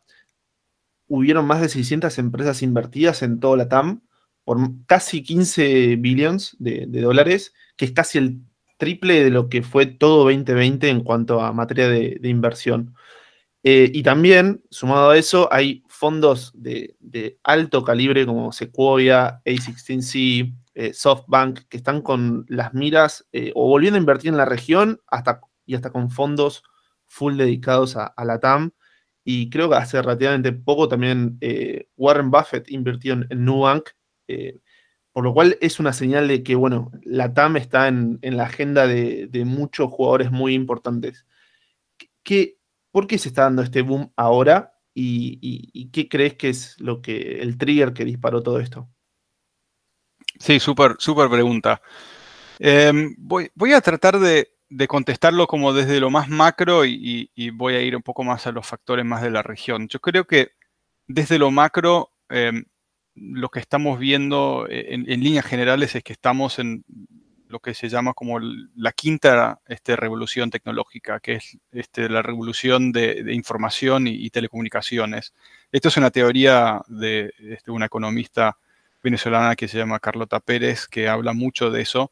hubieron más de 600 empresas invertidas en toda la TAM por casi 15 billones de, de dólares, que es casi el triple de lo que fue todo 2020 en cuanto a materia de inversión. Eh, y también, sumado a eso, hay fondos de, alto calibre como Sequoia, A16C, eh, SoftBank, que están con las miras eh, o volviendo a invertir en la región hasta, y hasta con fondos full dedicados a, la TAM. Y creo que hace relativamente poco también Warren Buffett invirtió en, Nubank, por lo cual es una señal de que, bueno, la TAM está en, la agenda de, de, muchos jugadores muy importantes. ¿Qué, ¿Por qué se está dando este boom ahora? ¿Y, qué crees que es lo que el trigger que disparó todo esto? Sí, súper, súper pregunta. Em, voy, a tratar de, contestarlo como desde lo más macro y, voy a ir un poco más a los factores más de la región. Yo creo que desde lo macro, em, lo que estamos viendo en, líneas generales es que estamos en lo que se llama como la quinta este, revolución tecnológica, que es este, la revolución de, información y, telecomunicaciones. Esto es una teoría de este, una economista venezolana que se llama Carlota Pérez, que habla mucho de eso.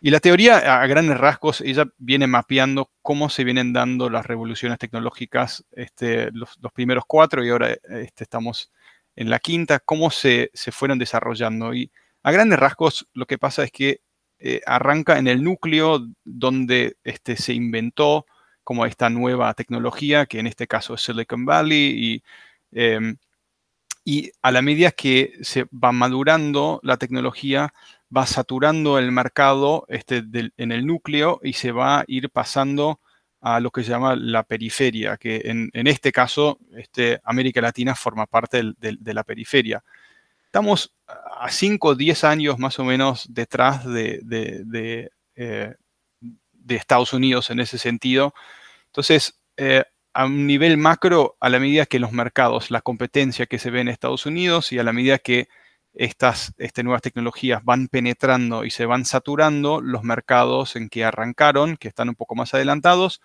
Y la teoría, a grandes rasgos, ella viene mapeando cómo se vienen dando las revoluciones tecnológicas, este, los, primeros cuatro y ahora este, estamos en la quinta, cómo se, se fueron desarrollando. Y a grandes rasgos lo que pasa es que eh, arranca en el núcleo donde este, se inventó como esta nueva tecnología, que en este caso es Silicon Valley, y, em, y a la medida que se va madurando la tecnología, va saturando el mercado este, en el núcleo y se va a ir pasando a lo que se llama la periferia, que en, este caso este, América Latina forma parte de la periferia. Estamos a 5 o 10 años más o menos detrás de, de, eh, Estados Unidos en ese sentido. Entonces, eh, a un nivel macro, a la medida que los mercados, la competencia que se ve en Estados Unidos y a la medida que estas este, nuevas tecnologías van penetrando y se van saturando los mercados en que arrancaron, que están un poco más adelantados,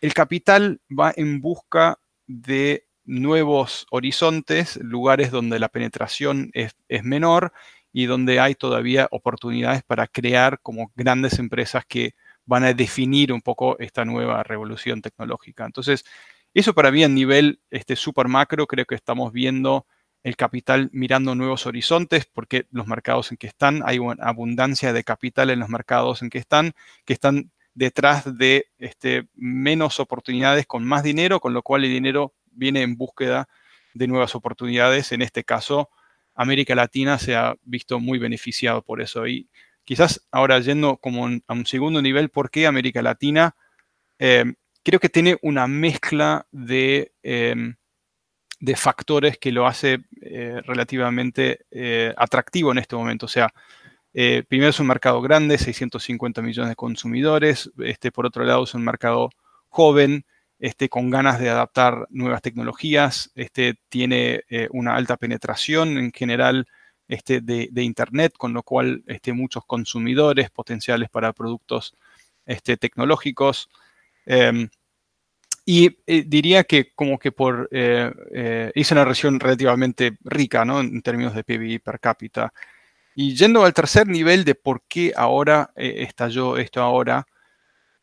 el capital va en busca de nuevos horizontes, lugares donde la penetración es, menor y donde hay todavía oportunidades para crear como grandes empresas que van a definir un poco esta nueva revolución tecnológica. Entonces, eso para mí a nivel este, super macro, creo que estamos viendo el capital mirando nuevos horizontes, porque los mercados en que están, hay una abundancia de capital en los mercados en que están, que están detrás de este, menos oportunidades con más dinero, con lo cual el dinero viene en búsqueda de nuevas oportunidades. En este caso, América Latina se ha visto muy beneficiado por eso. Y quizás ahora yendo como a un segundo nivel, ¿por qué América Latina? Eh, creo que tiene una mezcla de, em, factores que lo hace eh, relativamente eh, atractivo en este momento. O sea, primero es un mercado grande, 650 millones de consumidores. Este, por otro lado, es un mercado joven, este, con ganas de adaptar nuevas tecnologías, este, tiene una alta penetración en general este, de, Internet, con lo cual este, muchos consumidores potenciales para productos este, tecnológicos. Em, y eh, diría que como que por, eh, hice una región relativamente rica ¿no? en términos de PBI per cápita. Y yendo al tercer nivel de por qué ahora estalló esto ahora,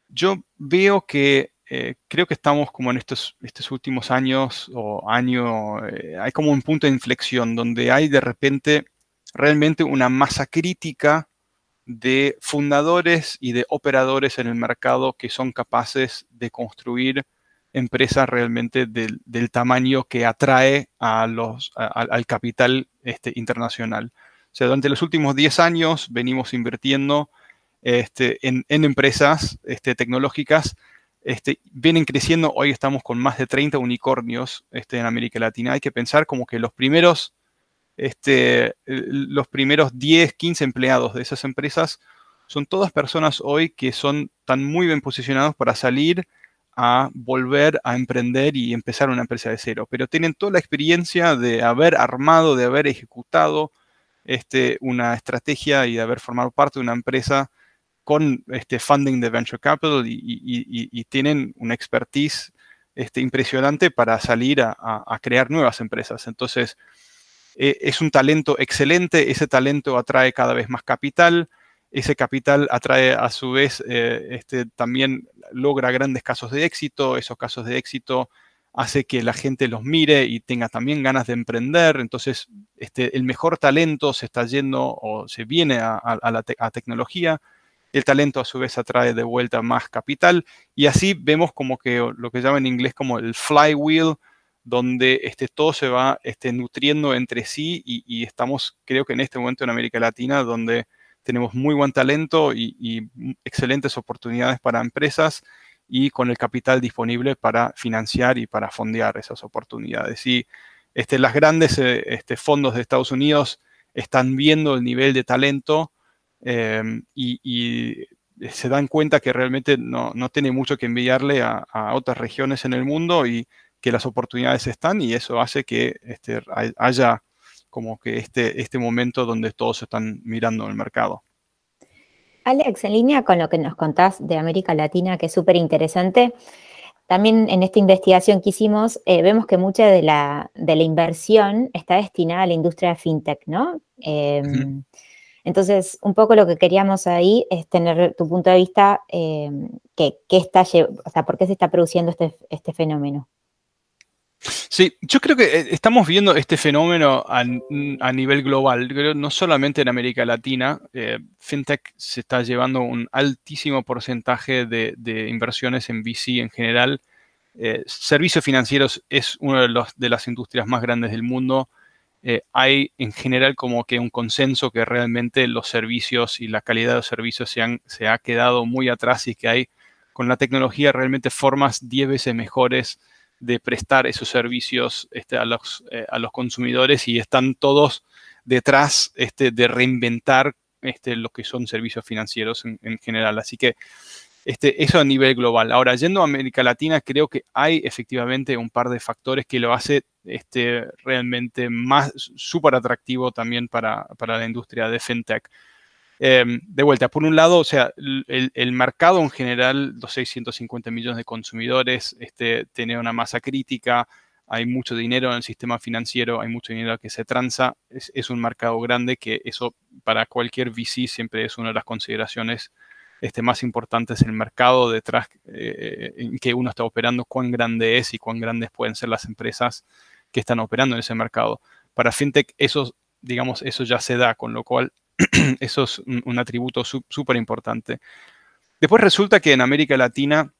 yo veo que eh, creo que estamos como en estos, estos últimos años o año, eh, hay como un punto de inflexión donde hay de repente realmente una masa crítica de fundadores y de operadores en el mercado que son capaces de construir empresas realmente del, tamaño que atrae al capital este, internacional. O sea, durante los últimos 10 años venimos invirtiendo este, en, empresas este, tecnológicas vienen creciendo. Hoy estamos con más de 30 unicornios en América Latina. Hay que pensar como que los primeros, este, los primeros 10, 15 empleados de esas empresas son todas personas hoy que son tan muy bien posicionados para salir a volver a emprender y empezar una empresa de cero. Pero tienen toda la experiencia de haber armado, de haber ejecutado este, una estrategia y de haber formado parte de una empresa con este funding de venture capital y, tienen una expertise este, impresionante para salir a, crear nuevas empresas. Entonces, eh, es un talento excelente, ese talento atrae cada vez más capital, ese capital atrae a su vez, eh, este, también logra grandes casos de éxito, esos casos de éxito hace que la gente los mire y tenga también ganas de emprender. Entonces, este, el mejor talento se está yendo o se viene a, la tecnología el talento a su vez atrae de vuelta más capital y así vemos como que lo que llaman en inglés como el flywheel, donde este, todo se va este, nutriendo entre sí y, estamos creo que en este momento en América Latina donde tenemos muy buen talento y, excelentes oportunidades para empresas y con el capital disponible para financiar y para fondear esas oportunidades. Y este, las grandes eh, este, fondos de Estados Unidos están viendo el nivel de talento Em, y, se dan cuenta que realmente no, tiene mucho que enviarle a, otras regiones en el mundo y que las oportunidades están y eso hace que este, haya como que este, este momento donde todos están mirando el mercado. Alex, en línea con lo que nos contás de América Latina, que es súper interesante, también en esta investigación que hicimos, eh, vemos que mucha de la, de la, inversión está destinada a la industria fintech, ¿no? Em, entonces, un poco lo que queríamos ahí es tener tu punto de vista, eh, que, está, o sea, ¿por qué se está produciendo este, este, fenómeno? Sí, yo creo que eh, estamos viendo este fenómeno a, nivel global, no solamente en América Latina. Eh, FinTech se está llevando un altísimo porcentaje de, inversiones en VC en general. servicios financieros es una de, las industrias más grandes del mundo. Eh, hay en general como que un consenso que realmente los servicios y la calidad de los servicios se, han, se ha quedado muy atrás y que hay con la tecnología realmente formas 10 veces mejores de prestar esos servicios este, a, los, eh, a los consumidores y están todos detrás este, de reinventar este, lo que son servicios financieros en, general. Así que Este, eso a nivel global. Ahora, yendo a América Latina, creo que hay efectivamente un par de factores que lo hace realmente más súper atractivo también para, la industria de FinTech. Em, de vuelta, por un lado, o sea, el, mercado en general, los 650 millones de consumidores, este, tiene una masa crítica, hay mucho dinero en el sistema financiero, hay mucho dinero que se transa, es, un mercado grande que eso para cualquier VC siempre es una de las consideraciones este, más importantes el mercado detrás eh, en que uno está operando, cuán grande es y cuán grandes pueden ser las empresas que están operando en ese mercado. Para FinTech eso, digamos, eso ya se da, con lo cual [clears throat] eso es un, atributo súper importante. Después resulta que en América Latina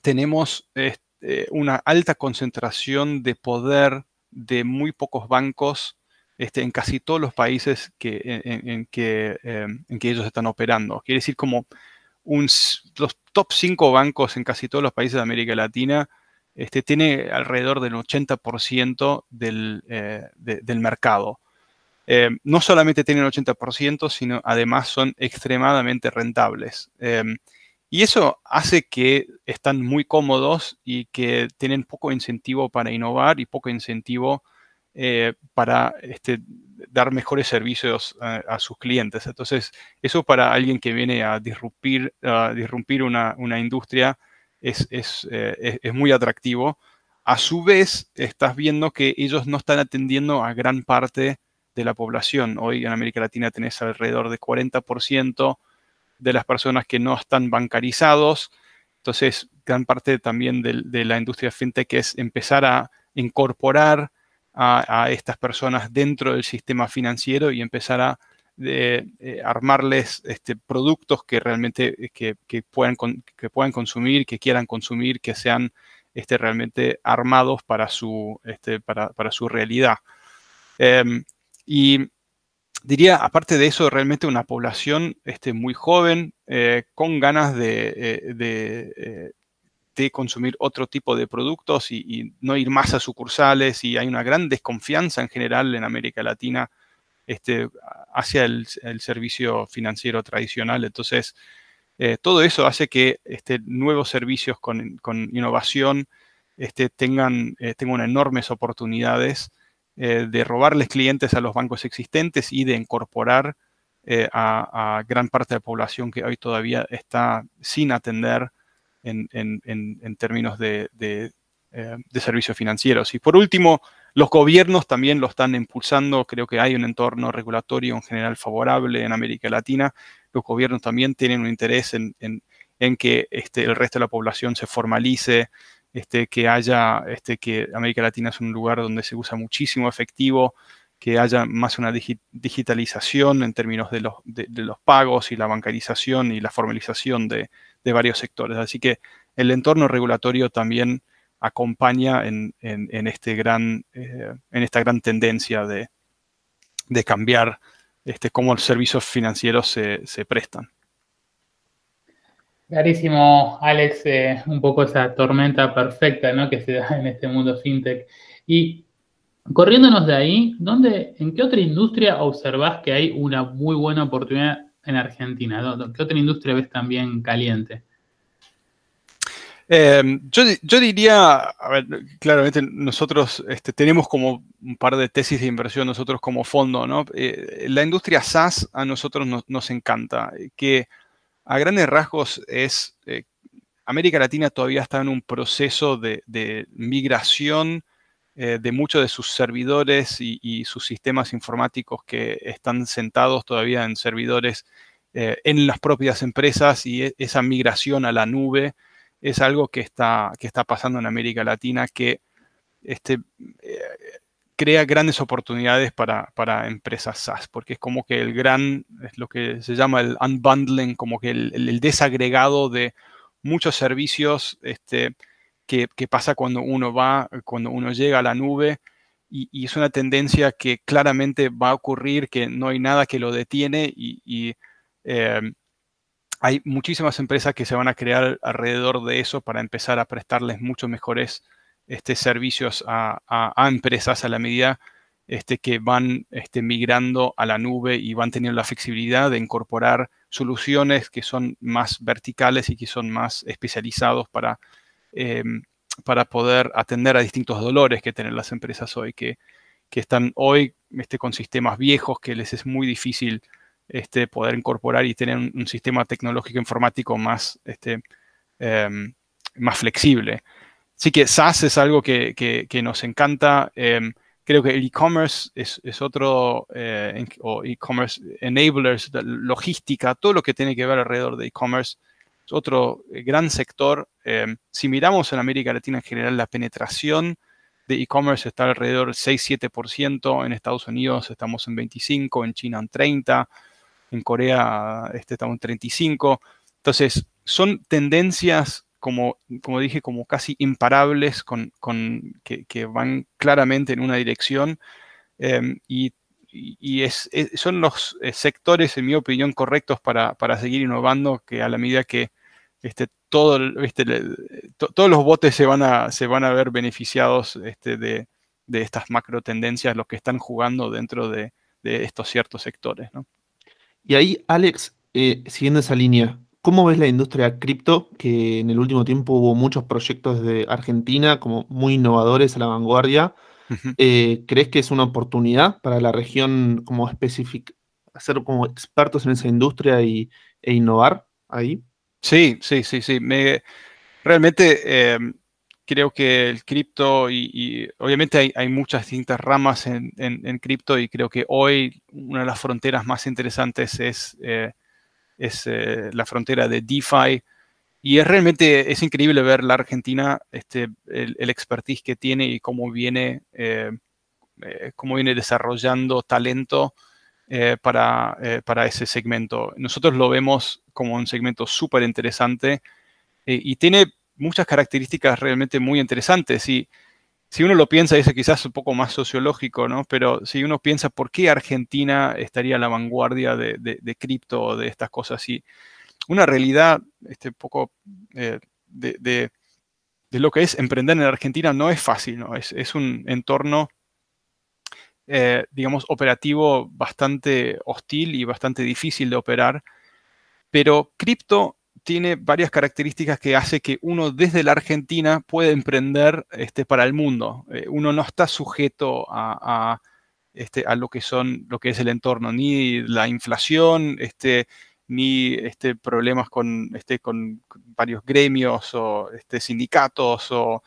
tenemos este, una alta concentración de poder de muy pocos bancos este, en casi todos los países que, en, que, em, en, que, ellos están operando. Quiere decir como los top 5 bancos en casi todos los países de América Latina este, tiene alrededor del 80% del, eh, del, mercado. Em, no solamente tienen el 80%, sino además son extremadamente rentables. Em, y eso hace que están muy cómodos y que tienen poco incentivo para innovar y poco incentivo eh, para este, dar mejores servicios a, sus clientes. Entonces, eso para alguien que viene a disrumpir, una, industria es, eh, es, muy atractivo. A su vez, estás viendo que ellos no están atendiendo a gran parte de la población. Hoy en América Latina tenés alrededor de 40% de las personas que no están bancarizados. Entonces, gran parte también de, la industria fintech es empezar a incorporar a, estas personas dentro del sistema financiero y empezar a eh, armarles este, productos que realmente eh, que, puedan, que puedan consumir, que quieran consumir, que sean este, realmente armados para su, este, para, su realidad. Em, y diría, aparte de eso, realmente una población este, muy joven, eh, con ganas de, de consumir otro tipo de productos y, no ir más a sucursales y hay una gran desconfianza en general en América Latina este, hacia el, servicio financiero tradicional. Entonces, eh, todo eso hace que este, nuevos servicios con, innovación este, tengan, eh, tengan enormes oportunidades eh, de robarles clientes a los bancos existentes y de incorporar a, gran parte de la población que hoy todavía está sin atender en, términos eh, de, servicios financieros. Y por último, los gobiernos también lo están impulsando. Creo que hay un entorno regulatorio en general favorable en América Latina. Los gobiernos también tienen un interés en, que este, el resto de la población se formalice, este, que haya, este, que América Latina es un lugar donde se usa muchísimo efectivo, que haya más una digitalización en términos de los, de los, pagos y la bancarización y la formalización de, varios sectores. Así que el entorno regulatorio también acompaña en, este gran, eh, en esta gran tendencia de, cambiar este, cómo los servicios financieros se, prestan. Clarísimo, Alex, eh, un poco esa tormenta perfecta ¿no? que se da en este mundo fintech. Y corriéndonos de ahí, ¿dónde, ¿en qué otra industria observás que hay una muy buena oportunidad en Argentina? ¿Qué otra industria ves también caliente? Em, yo, diría, a ver, claramente nosotros este, tenemos como un par de tesis de inversión nosotros como fondo, ¿no? Eh, la industria SaaS a nosotros nos, encanta, eh, que a grandes rasgos es, eh, América Latina todavía está en un proceso de, migración de muchos de sus servidores y, sus sistemas informáticos que están sentados todavía en servidores en las propias empresas y e, esa migración a la nube es algo que está, que está pasando en América Latina que este, eh, crea grandes oportunidades para, empresas SaaS, porque es como que el gran, es lo que se llama el unbundling, como que el, desagregado de muchos servicios este, que, pasa cuando uno va, cuando uno llega a la nube. Y, es una tendencia que claramente va a ocurrir, que no hay nada que lo detiene y, eh, hay muchísimas empresas que se van a crear alrededor de eso para empezar a prestarles mucho mejores este, servicios a, empresas a la medida este, que van este, migrando a la nube y van teniendo la flexibilidad de incorporar soluciones que son más verticales y que son más especializados para, em, para poder atender a distintos dolores que tienen las empresas hoy, que, están hoy este, con sistemas viejos que les es muy difícil este, poder incorporar y tener un, sistema tecnológico informático más, este, em, más flexible. Así que SaaS es algo que, nos encanta. Em, creo que el e-commerce es, otro, eh, o e-commerce enablers, logística, todo lo que tiene que ver alrededor de e-commerce, es otro eh, gran sector. Em, si miramos en América Latina en general, la penetración de e-commerce está alrededor del 6-7%, en Estados Unidos estamos en 25%, en China en 30%, en Corea este, estamos en 35%. Entonces, son tendencias como, como dije, como casi imparables, con, que, van claramente en una dirección. Em, y, es, son los eh, sectores, en mi opinión, correctos para, seguir innovando, que a la medida que este, todo, todos los botes se van a, se van a ver beneficiados este, de, estas macro tendencias, los que están jugando dentro de, estos ciertos sectores. Y ahí, Alex, eh, siguiendo esa línea, ¿Cómo ves la industria cripto? Que en el último tiempo hubo muchos proyectos de Argentina como muy innovadores a la vanguardia. Eh, ¿Crees que es una oportunidad para la región como específica, ser como expertos en esa industria y, e innovar ahí? Sí, sí, sí, sí. Me, realmente em, creo que el cripto y, obviamente hay, muchas distintas ramas en, cripto y creo que hoy una de las fronteras más interesantes es eh, es eh, la frontera de DeFi. Y es realmente, es increíble ver la Argentina, este, el, expertise que tiene y cómo viene, eh, eh, cómo viene desarrollando talento para, para ese segmento. Nosotros lo vemos como un segmento súper interesante y tiene muchas características realmente muy interesantes. Y si uno lo piensa, es quizás un poco más sociológico, ¿no? Pero si uno piensa por qué Argentina estaría a la vanguardia de, cripto o de estas cosas, y una realidad, este poco eh, de, lo que es emprender en Argentina no es fácil, ¿no? Es, un entorno, eh, digamos, operativo bastante hostil y bastante difícil de operar, pero cripto tiene varias características que hace que uno desde la Argentina pueda emprender este, para el mundo. Eh, uno no está sujeto a, este, a, lo, que son, lo que es el entorno, ni la inflación, este, ni este, problemas con, este, con varios gremios o este, sindicatos. O,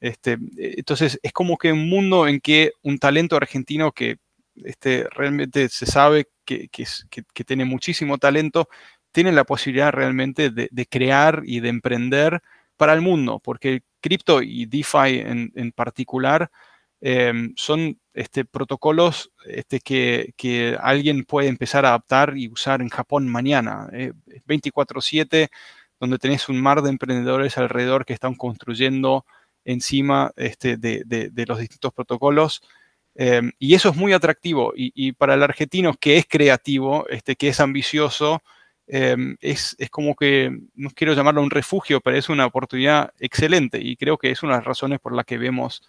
este, entonces, es como que un mundo en que un talento argentino que este, realmente se sabe que, que tiene muchísimo talento, tienen la posibilidad realmente de, crear y de emprender para el mundo, porque cripto y DeFi en, particular em, son este, protocolos este, que, alguien puede empezar a adaptar y usar en Japón mañana. 24/7, eh, donde tenés un mar de emprendedores alrededor que están construyendo encima este, de, los distintos protocolos. Em, y eso es muy atractivo. Y, para el argentino que es creativo, este, que es ambicioso, Em, es, como que, no quiero llamarlo un refugio, pero es una oportunidad excelente y creo que es una de las razones por las que vemos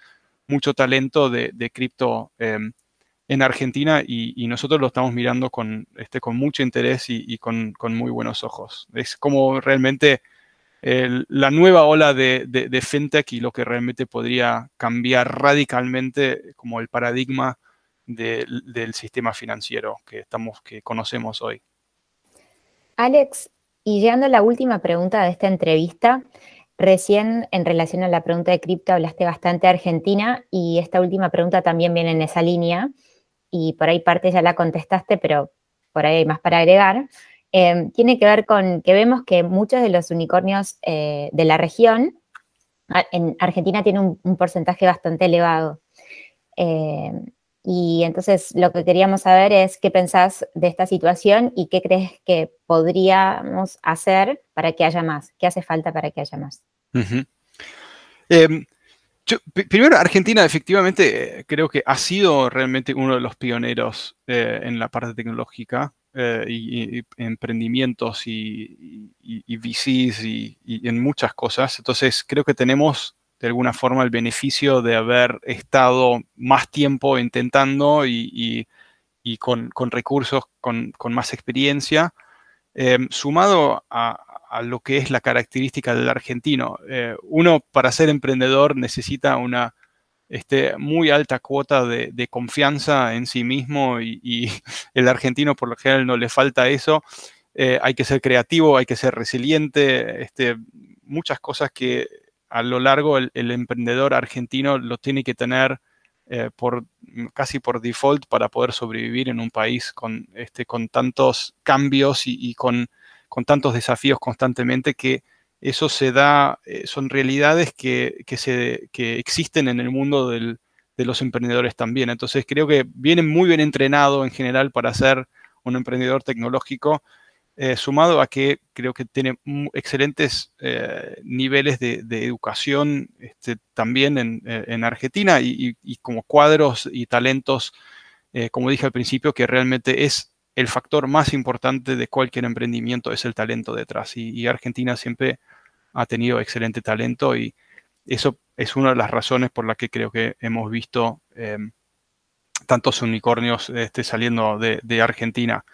mucho talento de, cripto em, en Argentina y, nosotros lo estamos mirando con, este, mucho interés y, con, muy buenos ojos. Es como realmente la nueva ola de, de, fintech y lo que realmente podría cambiar radicalmente como el paradigma del sistema financiero que, estamos, que conocemos hoy. Alex, y llegando a la última pregunta de esta entrevista, recién en relación a la pregunta de cripto hablaste bastante de Argentina y esta última pregunta también viene en esa línea y por ahí parte ya la contestaste, pero por ahí hay más para agregar. Em, tiene que ver con que vemos que muchos de los unicornios eh, de la región, en Argentina tiene un, porcentaje bastante elevado. Em, y entonces lo que queríamos saber es qué pensás de esta situación y qué crees que podríamos hacer para que haya más. ¿Qué hace falta para que haya más? Em, primero, Argentina efectivamente eh, creo que ha sido realmente uno de los pioneros eh, en la parte tecnológica eh, y, emprendimientos y, y VCs y, en muchas cosas. Entonces creo que tenemos de alguna forma el beneficio de haber estado más tiempo intentando y, con, recursos con, más experiencia. em, sumado a, lo que es la característica del argentino. Eh, uno para ser emprendedor necesita una este, muy alta cuota de, confianza en sí mismo y, [laughs] el argentino por lo general no le falta eso. Eh, hay que ser creativo, hay que ser resiliente, este, muchas cosas que a lo largo el, emprendedor argentino lo tiene que tener eh, por, casi por default para poder sobrevivir en un país con, este, con tantos cambios y, con, con, tantos desafíos constantemente que eso se da, eh, son realidades que, se, que existen en el mundo de los emprendedores también. Entonces creo que viene muy bien entrenado en general para ser un emprendedor tecnológico, eh, sumado a que creo que tiene excelentes eh, niveles de, educación este, también en, Argentina y, como cuadros y talentos, como dije al principio, que realmente es el factor más importante de cualquier emprendimiento, es el talento detrás. y Argentina siempre ha tenido excelente talento y eso es una de las razones por las que creo que hemos visto em, tantos unicornios este, saliendo de, Argentina.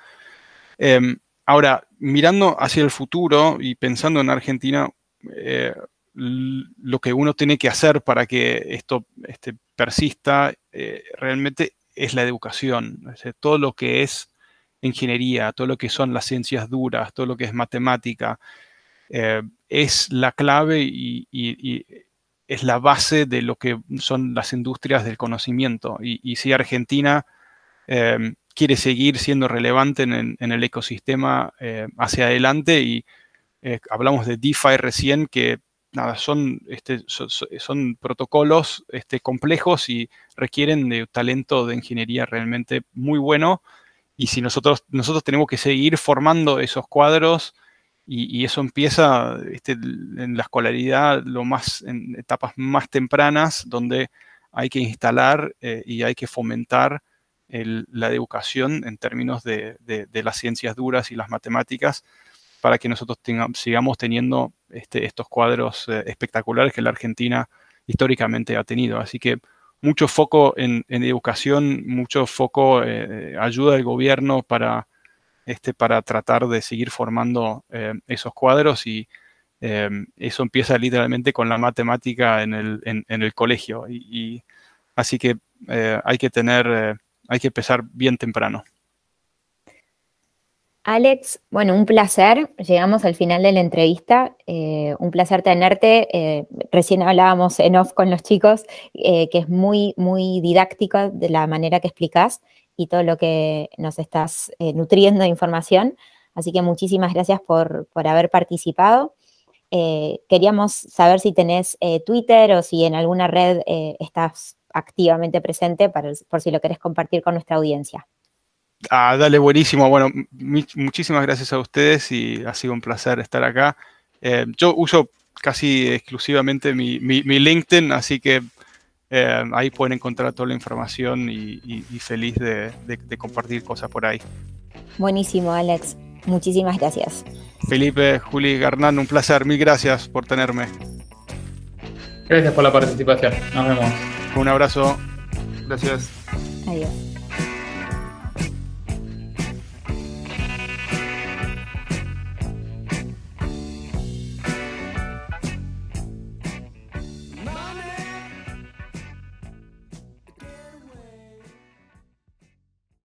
Em, ahora, mirando hacia el futuro y pensando en Argentina, eh, lo que uno tiene que hacer para que esto este, persista eh, realmente es la educación. todo lo que es ingeniería, todo lo que son las ciencias duras, todo lo que es matemática, eh, es la clave y, es la base de lo que son las industrias del conocimiento. Y, si Argentina em, quiere seguir siendo relevante en, el ecosistema eh, hacia adelante, y eh, hablamos de DeFi recién, que nada, son, este, son, protocolos este, complejos y requieren de talento de ingeniería realmente muy bueno. Y si nosotros, nosotros tenemos que seguir formando esos cuadros, y, eso empieza este, en la escolaridad, lo más, en etapas más tempranas, donde hay que instalar eh, y hay que fomentar la educación en términos de, las ciencias duras y las matemáticas para que nosotros sigamos teniendo este, estos cuadros eh, espectaculares que la Argentina históricamente ha tenido. Así que mucho foco en, educación, mucho foco, eh, ayuda del gobierno para este, para tratar de seguir formando eh, esos cuadros y eh, eso empieza literalmente con la matemática en el, en, el colegio. Y, así que eh, hay que tener, hay que empezar bien temprano. Alex, bueno, un placer. Llegamos al final de la entrevista. un placer tenerte. recién hablábamos en off con los chicos, que es muy, muy didáctico de la manera que explicás y todo lo que nos estás eh, nutriendo de información. Así que muchísimas gracias por, haber participado. Eh, queríamos saber si tenés eh, Twitter o si en alguna red estás activamente presente para, por si lo querés compartir con nuestra audiencia. Ah, dale, buenísimo. Bueno, muchísimas gracias a ustedes y ha sido un placer estar acá. yo uso casi exclusivamente mi, LinkedIn, así que eh, ahí pueden encontrar toda la información y, feliz de, compartir cosas por ahí. Buenísimo, Alex. Muchísimas gracias. Felipe, Juli, Garnán, un placer. Mil gracias por tenerme. Gracias por la participación. Nos vemos. Un abrazo. Gracias. Adiós.